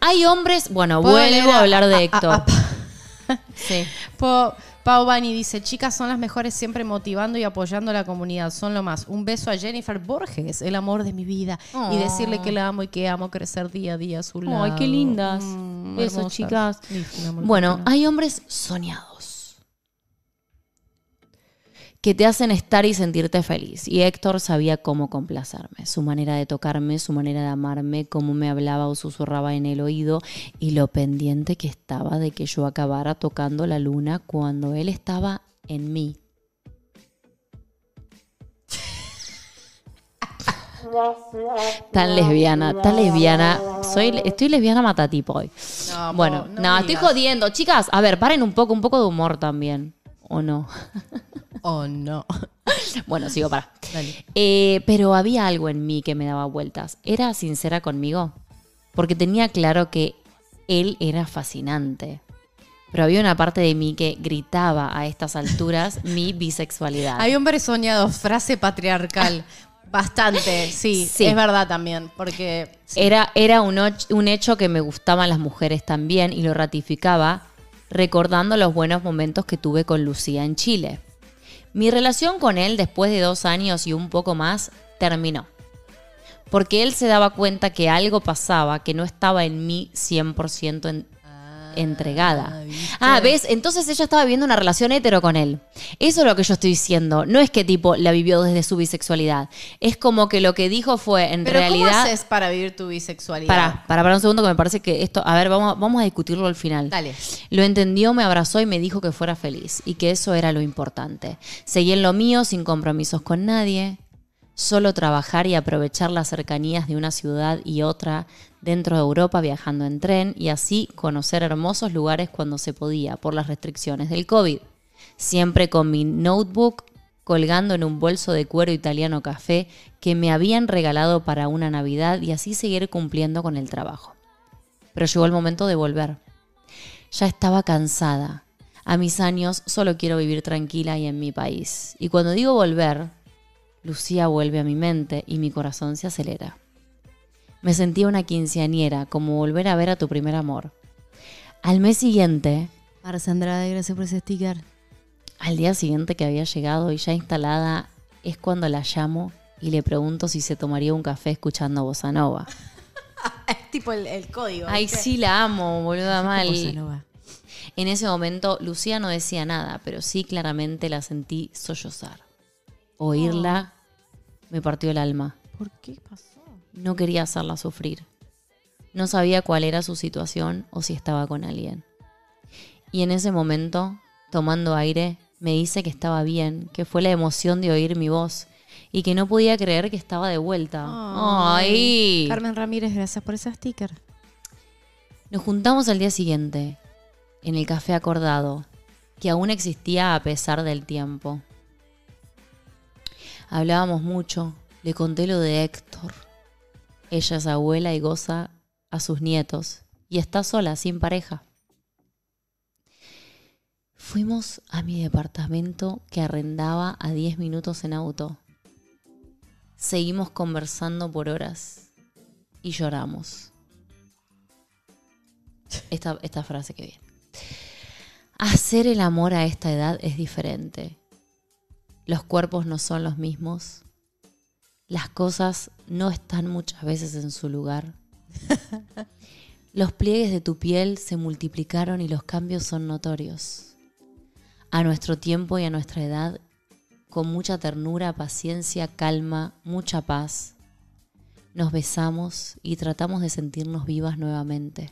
Hay hombres. Bueno, ¿Puedo vuelvo a hablar de a- Héctor. a- Sí. Pau Bani dice, chicas son las mejores siempre motivando y apoyando a la comunidad, son lo más. Un beso a Jennifer Borges, el amor de mi vida, Oh. y decirle que la amo y que amo crecer día a día a su lado. Ay, qué lindas. Mm, Besos, chicas. Amor, Bueno, hay hombres soñados que te hacen estar y sentirte feliz. Y Héctor sabía cómo complacerme, su manera de tocarme, su manera de amarme, cómo me hablaba o susurraba en el oído y lo pendiente que estaba de que yo acabara tocando la luna cuando él estaba en mí. Tan lesbiana, tan lesbiana. Soy, estoy lesbiana matatipo hoy. No, Bueno, no, me estoy jodiendo. Chicas, a ver, paren un poco, un poco de humor también. ¿O no? Oh, no. bueno, sigo para. Dale. Eh, pero había algo en mí que me daba vueltas. ¿Era sincera conmigo? Porque tenía claro que él era fascinante. Pero había una parte de mí que gritaba a estas alturas mi bisexualidad. Hay hombres soñados, frase patriarcal. Bastante, sí, Sí. es verdad también, porque sí. Era, era un, un hecho que me gustaban las mujeres también y lo ratificaba. recordando los buenos momentos que tuve con Lucía en Chile. Mi relación con él después de dos años y un poco más terminó. Porque él se daba cuenta que algo pasaba, que no estaba en mí 100% en, entregada. Ah, ¿ves? Entonces ella estaba viviendo una relación hetero con él. Eso es lo que yo estoy diciendo. No es que tipo la vivió desde su bisexualidad. Es como que lo que dijo fue en Pero realidad. ¿cómo haces para vivir tu bisexualidad? Para, para, para un segundo que me parece que esto. A ver, vamos, vamos a discutirlo al final. Dale. Lo entendió, me abrazó y me dijo que fuera feliz y que eso era lo importante. Seguí en lo mío sin compromisos con nadie, solo trabajar y aprovechar las cercanías de una ciudad y otra dentro de Europa viajando en tren y así conocer hermosos lugares cuando se podía por las restricciones del COVID. Siempre con mi notebook colgando en un bolso de cuero italiano café que me habían regalado para una Navidad y así seguir cumpliendo con el trabajo. Pero llegó el momento de volver. Ya estaba cansada. A mis años solo quiero vivir tranquila y en mi país. Y cuando digo volver, Lucía vuelve a mi mente y mi corazón se acelera. Me sentía una quinceañera, como volver a ver a tu primer amor. Al mes siguiente, Marce Andrade, gracias por ese sticker. al día siguiente que había llegado y ya instalada, es cuando la llamo y le pregunto si se tomaría un café escuchando Bossa Nova. Es tipo el, el código. Ay, ¿viste? sí, la amo, boluda mal. Bossa Nova. En ese momento, Lucía no decía nada, pero sí claramente la sentí sollozar. Oírla me partió el alma. ¿Por qué pasó? No quería hacerla sufrir. No sabía cuál era su situación o si estaba con alguien. Y en ese momento, tomando aire, me dice que estaba bien, que fue la emoción de oír mi voz y que no podía creer que estaba de vuelta. ¡Ay! Carmen Ramírez, gracias por ese sticker. Nos juntamos al día siguiente, en el café acordado, que aún existía a pesar del tiempo. Hablábamos mucho, le conté lo de Héctor. Ella es abuela y goza a sus nietos, y está sola, sin pareja. Fuimos a mi departamento que arrendaba a 10 minutos en auto. Seguimos conversando por horas y lloramos. Esta, esta frase que viene. Hacer el amor a esta edad es diferente. Los cuerpos no son los mismos. Las cosas no están muchas veces en su lugar. Los pliegues de tu piel se multiplicaron y los cambios son notorios. A nuestro tiempo y a nuestra edad, con mucha ternura, paciencia, calma, mucha paz, nos besamos y tratamos de sentirnos vivas nuevamente.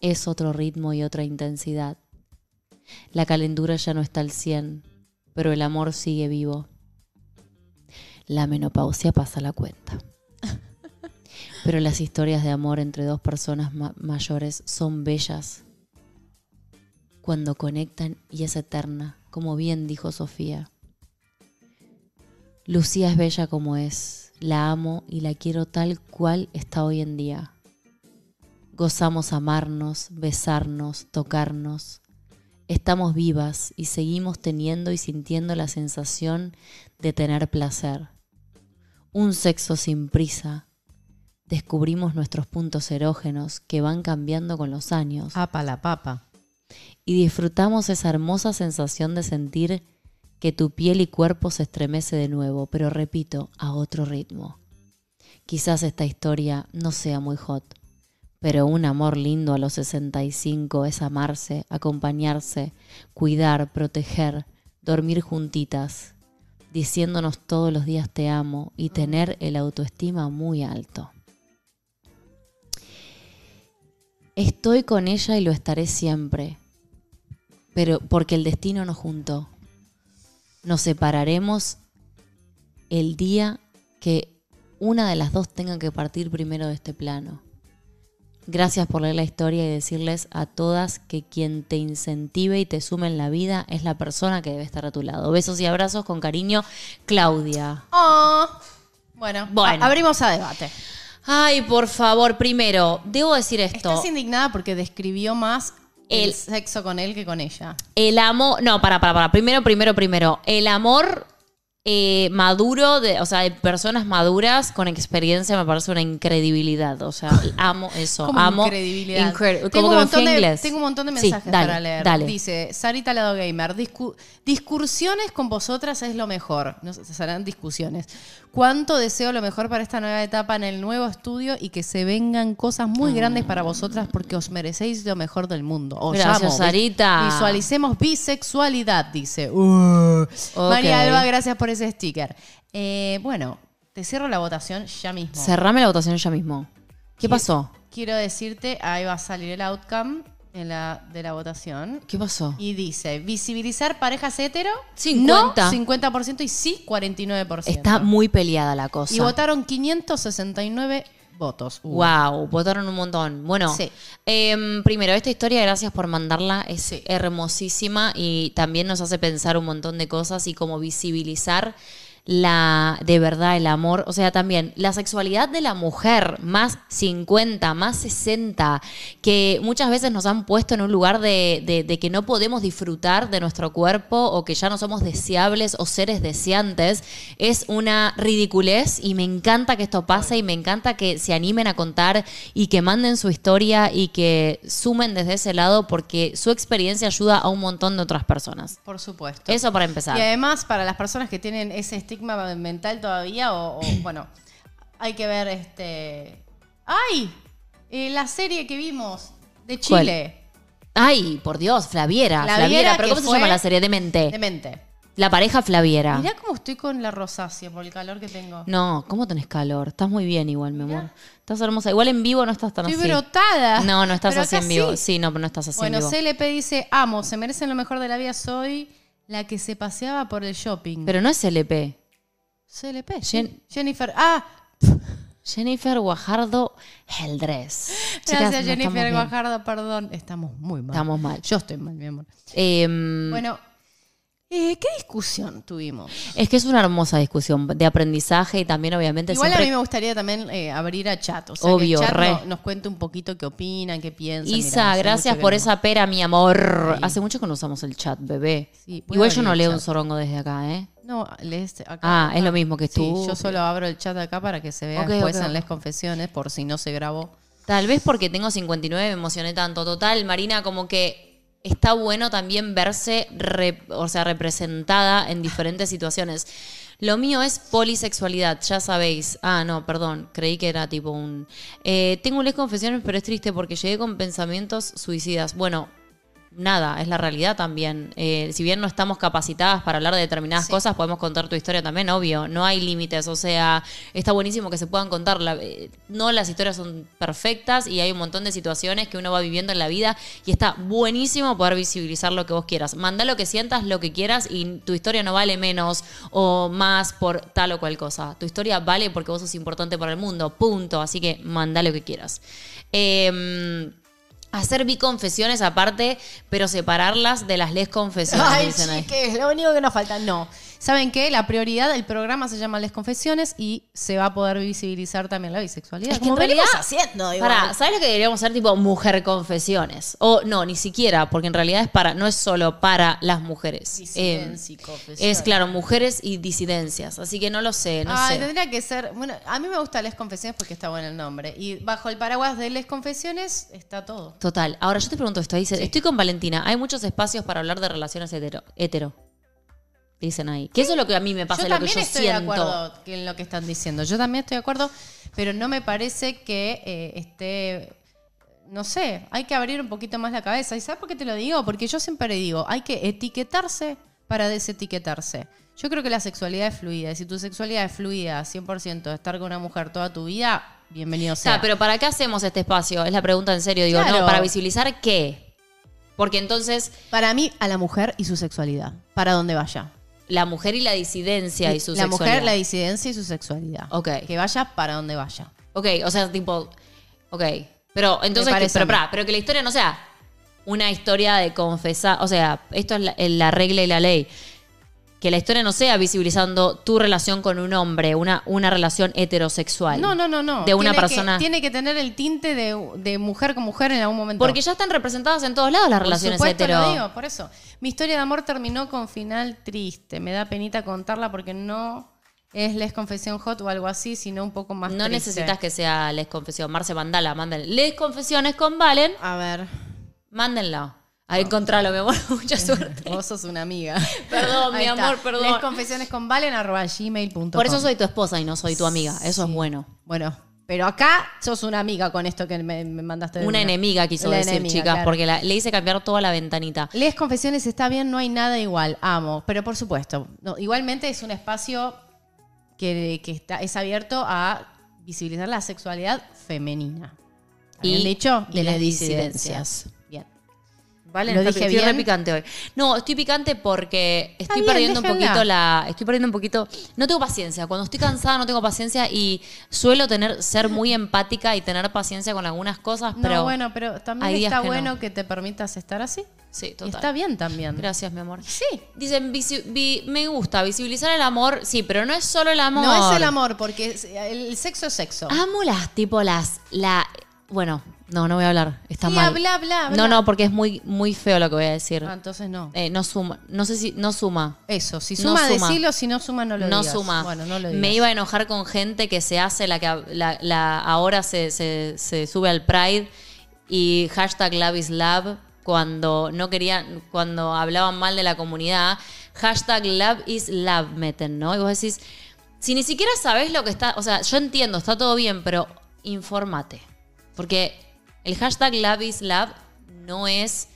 Es otro ritmo y otra intensidad. La calentura ya no está al 100, pero el amor sigue vivo. La menopausia pasa la cuenta. Pero las historias de amor entre dos personas ma- mayores son bellas cuando conectan y es eterna, como bien dijo Sofía. Lucía es bella como es, la amo y la quiero tal cual está hoy en día. Gozamos amarnos, besarnos, tocarnos. Estamos vivas y seguimos teniendo y sintiendo la sensación de tener placer. Un sexo sin prisa. Descubrimos nuestros puntos erógenos que van cambiando con los años Apa la papa. y disfrutamos esa hermosa sensación de sentir que tu piel y cuerpo se estremece de nuevo, pero repito, a otro ritmo. Quizás esta historia no sea muy hot, pero un amor lindo a los 65 es amarse, acompañarse, cuidar, proteger, dormir juntitas, diciéndonos todos los días te amo y tener el autoestima muy alto. Estoy con ella y lo estaré siempre, pero porque el destino nos juntó. Nos separaremos el día que una de las dos tenga que partir primero de este plano. Gracias por leer la historia y decirles a todas que quien te incentive y te sume en la vida es la persona que debe estar a tu lado. Besos y abrazos con cariño, Claudia. Oh. Bueno, Bueno. a- abrimos a debate. Ay, por favor, primero, debo decir esto. Estás indignada porque describió más el, El- sexo con él que con ella. El amor, no, para, para, para. Primero, primero, primero. El amor eh, maduro, de, o sea, de personas maduras con experiencia me parece una incredibilidad. O sea, amo eso. Como amo. incredibilidad. incre- tengo, como un que me montón fui de, inglés. tengo un montón de Sí, mensajes dale, para leer. Dale. Dice, Sarita Lado Gamer, discu- discursiones con vosotras es lo mejor. No sé, serán discusiones. Cuánto deseo lo mejor para esta nueva etapa en el nuevo estudio y que se vengan cosas muy grandes para vosotras porque os merecéis lo mejor del mundo. Os Gracias, amo. Sarita. Visualicemos bisexualidad, dice. Uh. María Alba, gracias por ese sticker. Eh, bueno, te cierro la votación ya mismo. Cerrame la votación ya mismo. ¿Qué pasó? Quiero decirte, ahí va a salir el outcome en la, de la votación. ¿Qué pasó? Y dice, visibilizar parejas hetero, 50. no 50% y sí 49%. Está muy peleada la cosa. Y votaron 569 votos. Uh. Wow, votaron un montón. Bueno, Sí. em, primero, esta historia, gracias por mandarla, es Sí. hermosísima y también nos hace pensar un montón de cosas y como visibilizar la de verdad el amor, o sea, también la sexualidad de la mujer más 50, más 60, que muchas veces nos han puesto en un lugar de, de- de que no podemos disfrutar de nuestro cuerpo o que ya no somos deseables o seres deseantes, es una ridiculez y me encanta que esto pase y me encanta que se animen a contar y que manden su historia y que sumen desde ese lado porque su experiencia ayuda a un montón de otras personas. Por supuesto. Eso para empezar. Y además, para las personas que tienen ese estigma mental todavía, o, o, bueno, hay que ver este. ¡Ay! Eh, la serie que vimos de ¿Cuál? Chile. Ay, por Dios, Flaviera. Flaviera, Flaviera, pero ¿cómo se llama la serie? Demente. Demente. La pareja Flaviera. Mirá cómo estoy con la rosácea por el calor que tengo. No, ¿cómo tenés calor? Estás muy bien igual, mi amor. Estás hermosa. Igual en vivo no estás tan Estoy así. brotada. No, no estás Pero así en vivo. sí. Sí, no, pero no estás así Bueno, en vivo. CLP dice, amo, se merecen lo mejor de la vida, soy la que se paseaba por el shopping. Pero no es LP. CLP, Jen- Jennifer. Ah, Jennifer Guajardo Heldres. Gracias Jennifer. Guajardo, perdón. Estamos muy mal. Estamos mal. Yo estoy mal, mi amor. Em, Bueno, eh, ¿qué discusión tuvimos? es que es una hermosa discusión de aprendizaje y también obviamente Igual siempre... a mí me gustaría también eh, abrir a chat. O sea, Obvio, que el chat re. no- nos cuente un poquito qué opinan, qué piensan. Isa, Mirá, gracias por no- esa pera, mi amor. Sí. Hace mucho que no usamos el chat, bebé. Sí, Igual yo no leo chat. un sorongo desde acá, ¿eh? No, lees acá. Ah, acá. es lo mismo que Sí, tú. yo solo abro el chat acá para que se vea Ok, después ok, en las confesiones, por si no se grabó. Tal vez porque tengo 59 me emocioné tanto. Total, Marina, como que está bueno también verse, re- o sea, representada en diferentes situaciones. Lo mío es polisexualidad, ya sabéis. Ah, no, perdón, creí que era tipo un... Eh, tengo les confesiones, pero es triste porque llegué con pensamientos suicidas. Bueno, nada, es la realidad también. Eh, si bien no estamos capacitadas para hablar de determinadas Sí. cosas, podemos contar tu historia también, obvio. No hay límites, o sea, está buenísimo que se puedan contar. La- eh, no las historias son perfectas y hay un montón de situaciones que uno va viviendo en la vida y está buenísimo poder visibilizar lo que vos quieras. Manda lo que sientas, lo que quieras y tu historia no vale menos o más por tal o cual cosa. Tu historia vale porque vos sos importante para el mundo, punto. Así que manda lo que quieras. Em, Hacer biconfesiones aparte, pero separarlas de las les confesiones. Ay, dicen ahí. chiques, lo único que nos falta. No. ¿Saben qué? La prioridad del programa se llama Les Confesiones y se va a poder visibilizar también la bisexualidad. Es que en realidad- haciendo, igual. Pará, ¿sabes lo que deberíamos hacer? Tipo mujer confesiones. O no, ni siquiera, porque en realidad es para, no es solo para las mujeres. Disidencia y Eh, confesiones. es claro, mujeres y disidencias. Así que no lo sé, no Ay, sé. tendría que ser. Bueno, a mí me gusta Les Confesiones porque está bueno el nombre. Y bajo el paraguas de Les Confesiones está todo. Total. Ahora yo te pregunto esto. Dice, Sí. estoy con Valentina. Hay muchos espacios para hablar de relaciones hetero. hetero. Dicen ahí. Que eso es lo que a mí me pasa, yo lo que yo estoy siento. de acuerdo en lo que están diciendo. Yo también estoy de acuerdo, pero no me parece que eh, esté. No sé, hay que abrir un poquito más la cabeza. ¿Y sabes por qué te lo digo? Porque yo siempre digo, hay que etiquetarse para desetiquetarse. Yo creo que la sexualidad es fluida. Y si tu sexualidad es fluida, 100%, de estar con una mujer toda tu vida, bienvenido sea. sea, pero ¿para qué hacemos este espacio? Es la pregunta en serio. Digo, Claro. no, para visibilizar qué. Porque entonces Para mí, a la mujer y su sexualidad. Para donde vaya. La mujer y la disidencia y su la sexualidad. mujer, la disidencia y su sexualidad. Ok. Que vaya para donde vaya. Ok, o sea, tipo. Ok. Pero entonces, que, pero, pero que la historia no sea una historia de confesar. O sea, esto es la, la regla y la ley. Que la historia no sea visibilizando tu relación con un hombre, una, una relación heterosexual. No, no, no, no. De una Tiene que- persona. tiene que tener el tinte de, de mujer con mujer en algún momento. Porque ya están representadas en todos lados las Por relaciones supuesto, hetero. lo digo, por eso. Mi historia de amor terminó con final triste. Me da penita contarla porque no es Les Confesión Hot o algo así, sino un poco más No triste. necesitas que sea Les Confesión. Marce, mandala, mándenla. Les Confesiones con Valen, A ver, mándenla. A encontrarlo, mi amor. Mucha suerte. vos sos una amiga. Perdón, Ahí mi amor, perdón. Les Confesiones con Valen arroba gmail.com. Por eso soy tu esposa y no soy tu amiga. Eso es bueno. Bueno, pero acá sos una amiga con esto que me, me mandaste. de Una enemiga quiso La decir, enemiga, chicas, claro. porque la- le hice cambiar toda la ventanita. Les confesiones está bien, no hay nada igual, amo. Pero por supuesto, no, igualmente es un espacio que, que está, es abierto a visibilizar la sexualidad femenina. Y- ¿Bien dicho? y De las las disidencias. disidencias. Vale, ¿Lo está- dije estoy re bien? picante hoy. No, estoy picante porque estoy bien, perdiendo un déjenla. poquito la. Estoy perdiendo un poquito. No tengo paciencia. Cuando estoy cansada no tengo paciencia y suelo tener, ser muy empática y tener paciencia con algunas cosas, pero. no, bueno, pero también días está que bueno no. que te permitas estar así. Sí, Y total. está bien también. Gracias, mi amor. Sí. Dicen, visi- vi- me gusta visibilizar el amor, sí, pero no es solo el amor. No es el amor, porque es- el sexo es sexo. Amo las, tipo, las, la, bueno, no, no voy a hablar, está Sí, mal. habla, habla, habla. No, no, porque es muy, muy feo lo que voy a decir. Ah, entonces no. Eh, no suma, no sé si, no suma. Eso, si no suma, suma. decilo, si no suma, no lo no digas. suma. Bueno, no lo digas. Me iba a enojar con gente que se hace la que la, la- ahora se, se- se sube al Pride y hashtag Love is Love cuando no querían, cuando hablaban mal de la comunidad, hashtag Love is Love meten, ¿no? Y vos decís, si ni siquiera sabés lo que está, o sea, yo entiendo, está todo bien, pero informate. Porque el hashtag Love is Love no es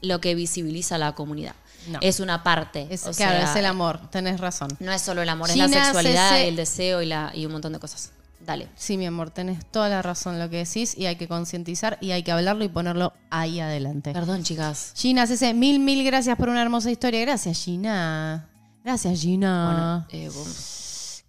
lo que visibiliza a la comunidad. No. Es una parte. Es, o claro, sea, es el amor, tenés razón. no es solo el amor, es la sexualidad, CC. el deseo y, la, y un montón de cosas. Dale. Sí, mi amor, tenés toda la razón lo que decís y hay que concientizar y hay que hablarlo y ponerlo ahí adelante. Perdón, chicas. Gina, CC, mil, mil gracias por una hermosa historia. Gracias, Gina. Gracias, Gina. Bueno, eh.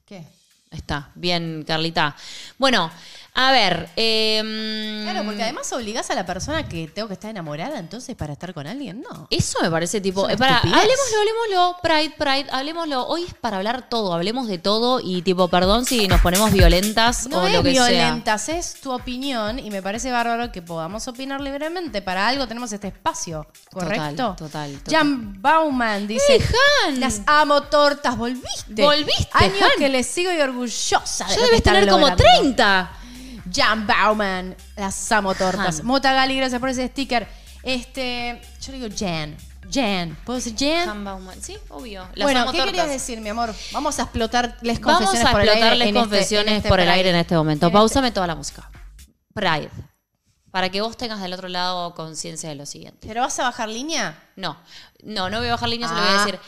¿Qué? está. Bien, Carlita. Bueno, a ver. em, Claro, porque además obligás a la persona que tengo que estar enamorada entonces para estar con alguien, no. Eso me parece tipo. Es eh, para, hablemoslo, hablemoslo. Pride, Pride, hablemoslo. Hoy es para hablar todo. Hablemos de todo y tipo, perdón si nos ponemos violentas No o es lo que sea. violentas, es tu opinión y me parece bárbaro que podamos opinar libremente. Para algo tenemos este espacio, ¿correcto? Total, total, total. Jan Bauman dice: ¡Eh, Han! Las amo tortas, volviste. Volviste, Años Han. que les sigo y orgullosa de que debes tener como logrando. 30. Jan Bauman, las amo tortas. Han. Mota Gali, gracias por ese sticker. Este, yo le digo Jan. Jan, ¿puedo decir Jan? Han Bauman. Sí, obvio. Las bueno, amo ¿qué tortas. querías decir, mi amor? Vamos a explotar les Vamos confesiones a por el aire explotarles en este- confesiones en este por el Pride. aire en este momento. En Pausame toda la música. Pride. Para que vos tengas del otro lado conciencia de lo siguiente. ¿Pero vas a bajar línea? No, no, no voy a bajar líneas, se lo voy Ah. a decir.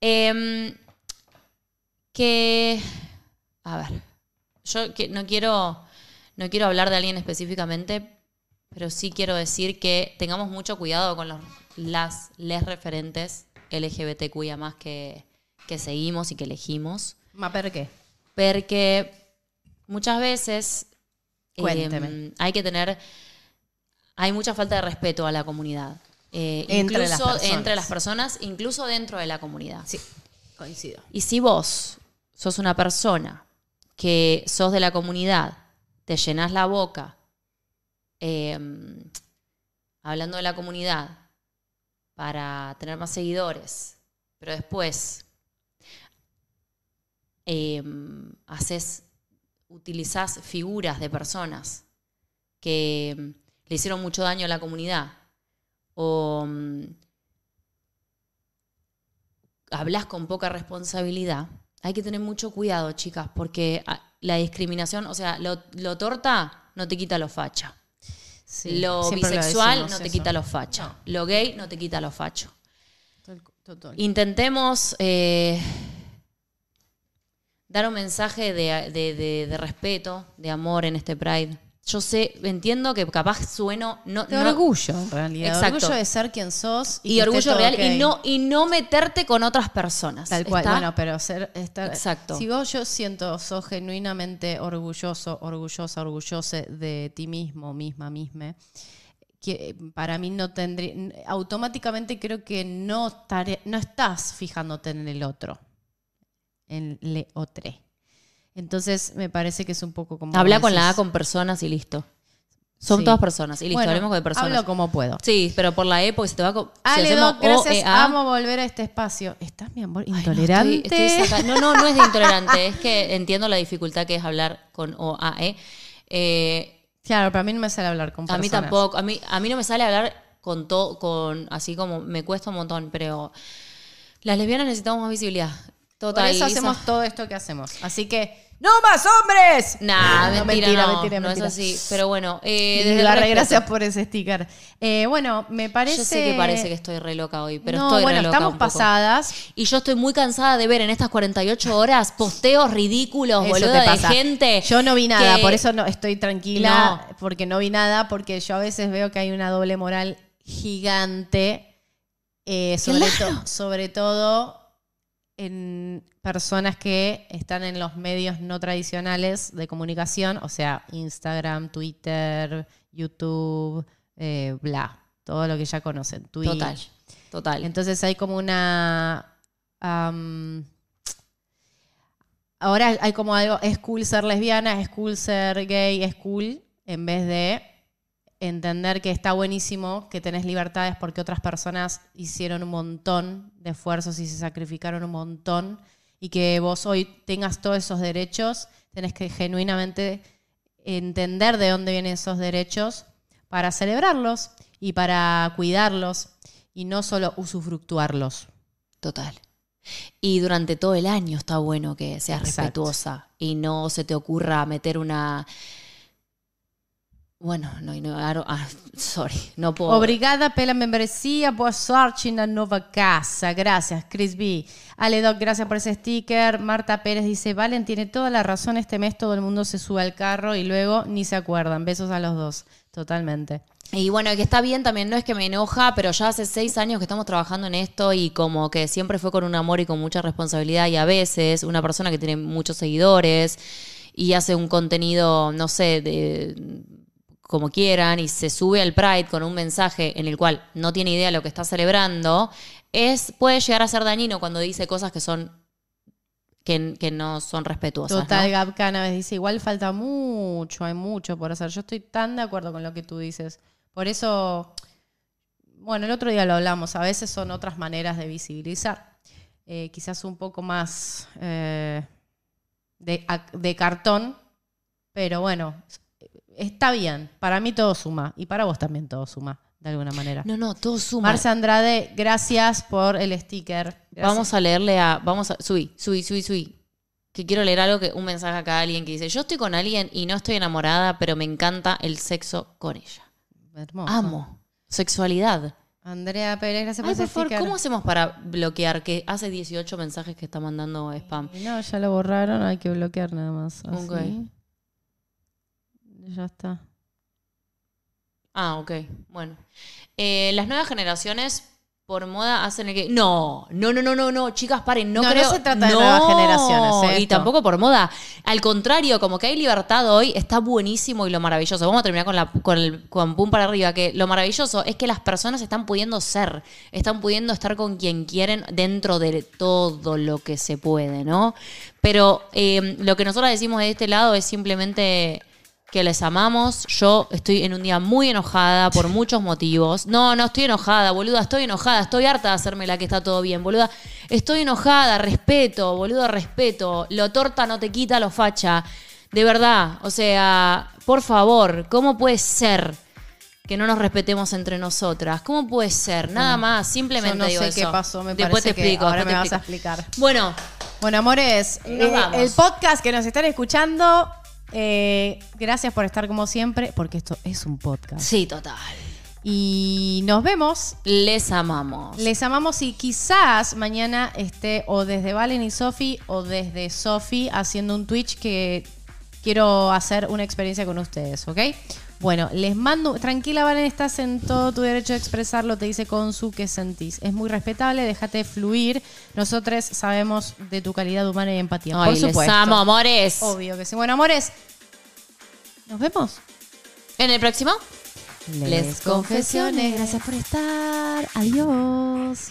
Em, que. A ver. Yo que no quiero. No quiero hablar de alguien específicamente, pero sí quiero decir que tengamos mucho cuidado con los, las les referentes LGBTQIA más que, que seguimos y que elegimos. ¿Ma per qué? Porque muchas veces eh, hay que tener. Hay mucha falta de respeto a la comunidad. Eh, Entre las incluso personas. entre las personas, incluso dentro de la comunidad. Sí, coincido. Y si vos sos una persona que sos de la comunidad, te llenas la boca eh, hablando de la comunidad para tener más seguidores, pero después eh, haces, utilizás figuras de personas que mm, le hicieron mucho daño a la comunidad o hablas con poca responsabilidad, hay que tener mucho cuidado, chicas, porque la discriminación, o sea, lo, lo torta no te quita lo facha. Sí, lo bisexual no te eso. quita lo facha. Lo gay no te quita lo facho. Total. Intentemos eh, dar un mensaje de, de- de- de respeto, de amor en este Pride. Yo sé, entiendo que capaz sueno... No, De no- orgullo, en realidad. Exacto. Orgullo de ser quien sos. y esté orgullo real ok. y, no, y no meterte con otras personas. Tal cual. ¿Está? Bueno, pero ser. Estar, Exacto. Si vos yo siento, sos genuinamente orgulloso, orgullosa, orgullose de ti mismo, misma, misma, que para mí no tendría, automáticamente creo que no, estaré- no estás fijándote en el otro, en le otro. Entonces me parece que es un poco como... Habla con la A con personas y listo. Son Sí. todas personas. Y listo, Bueno, hablemos de personas. Hablo como puedo. Sí, pero por la E, porque se te va si Ale, Doc, gracias. O, E, A, Amo volver a este espacio. ¿Estás, mi amor, Ay, no, intolerante? estoy- estoy no, no, no es de intolerante. es que entiendo la dificultad que es hablar con O, A, E. Eh, Claro, pero a mí no me sale hablar con a mí personas. tampoco. A mí, a mí no me sale hablar con todo, con así como me cuesta un montón, pero las lesbianas necesitamos más visibilidad. Total. Por eso hacemos todo esto que hacemos. Así que, ¡no más hombres! Nah, No, mentira, no, mentira, no mentira. es así. Pero bueno, eh, desde respeto. gracias por ese sticker. Eh, bueno, me parece... Yo sé que parece que estoy re loca hoy, pero no, estoy bueno, re loca estamos un poco. pasadas. Y yo estoy muy cansada de ver en estas 48 horas posteos ridículos, Eso boluda, de pasa. gente. Yo no vi nada, que- por eso no estoy tranquila, porque no vi nada, porque yo a veces veo que hay una doble moral gigante, eh, sobre, Claro. to- sobre todo en personas que están en los medios no tradicionales de comunicación, o sea, Instagram, Twitter, YouTube, eh, bla, todo lo que ya conocen. Twitch. Total, total. Entonces hay como una. ahora hay como algo. Es cool ser lesbiana, es cool ser gay, es cool. En vez de entender que está buenísimo que tenés libertades porque otras personas hicieron un montón de esfuerzos y se sacrificaron un montón. Y que vos hoy tengas todos esos derechos, tenés que genuinamente entender de dónde vienen esos derechos para celebrarlos y para cuidarlos y no solo usufructuarlos. Total. Y durante todo el año está bueno que seas Exacto. respetuosa y no se te ocurra meter una. Bueno, no, no ah, sorry, no puedo. Obrigada pela membresía, boa sorte na nova casa. Gracias, Chris B. Ale Doc, gracias por ese sticker. Marta Pérez dice, Valen tiene toda la razón, este mes todo el mundo se sube al carro y luego ni se acuerdan. Besos a los dos, totalmente. Y bueno, que está bien también, no es que me enoja, pero ya hace seis años que estamos trabajando en esto y como que siempre fue con un amor y con mucha responsabilidad y a veces una persona que tiene muchos seguidores y hace un contenido, no sé, de como quieran y se sube al Pride con un mensaje en el cual no tiene idea de lo que está celebrando, es puede llegar a ser dañino cuando dice cosas que son que, no son respetuosas. Total, ¿no? Gab Cannabis dice, igual falta mucho, hay mucho por hacer. Yo estoy tan de acuerdo con lo que tú dices. Por eso, bueno, el otro día lo hablamos, a veces son otras maneras de visibilizar. Eh, quizás un poco más eh, de cartón, pero bueno, está bien. Para mí todo suma y para vos también todo suma, de alguna manera. No, no, todo suma. Marcia Andrade, gracias por el sticker. Gracias. Vamos a leerle a. Vamos a. Subí, subí, subí, subí. Que quiero leer algo que. Un mensaje acá a alguien que dice: Yo estoy con alguien y no estoy enamorada, pero me encanta el sexo con ella. Hermoso. Amo. Sexualidad. Andrea Pérez, gracias Ay, por por favor. ¿cómo hacemos para bloquear que hace 18 mensajes que está mandando spam? No, ya lo borraron, hay que bloquear nada más. Así. Ya está. Ah, ok. Bueno. Eh, las nuevas generaciones por moda hacen el que. No, no, no, no, no, no, chicas, paren, no, No, no creo. se trata de nuevas generaciones, ¿eh? Y tampoco por moda. Al contrario, como que hay libertad hoy, está buenísimo y lo maravilloso. Vamos a terminar con, la, con el con pum para arriba, que lo maravilloso es que las personas están pudiendo ser, están pudiendo estar con quien quieren dentro de todo lo que se puede, ¿no? Pero eh, lo que nosotros decimos de este lado es simplemente que les amamos. Yo estoy en un día muy enojada por muchos motivos. No, no estoy enojada, boluda, estoy enojada. Estoy harta de hacerme la que está todo bien, boluda. Estoy enojada, respeto, boludo, respeto. Lo torta no te quita lo facha. De verdad, o sea, por favor, ¿cómo puede ser que no nos respetemos entre nosotras? ¿Cómo puede ser? Nada más, simplemente Yo no digo sé qué pasó, me Después parece te explico. que ahora me vas a explico. explicar. Bueno, Bueno, amores, Nos eh, vamos. el podcast que nos están escuchando, eh, gracias por estar como siempre, porque esto es un podcast. sí, total. Y nos vemos. Les amamos. Les amamos y quizás mañana esté o desde Valen y Sofi o desde Sofi haciendo un Twitch que quiero hacer una experiencia con ustedes, ¿ok? Bueno, les mando, tranquila Valen, estás en todo tu derecho de expresarlo, te dice Consu que sentís. Es muy respetable, déjate fluir. Nosotros sabemos de tu calidad humana y empatía. Ay, por les supuesto. amo, amores. Obvio que sí. Bueno, amores, nos vemos. En el próximo. Les confesiones. Gracias por estar. Adiós.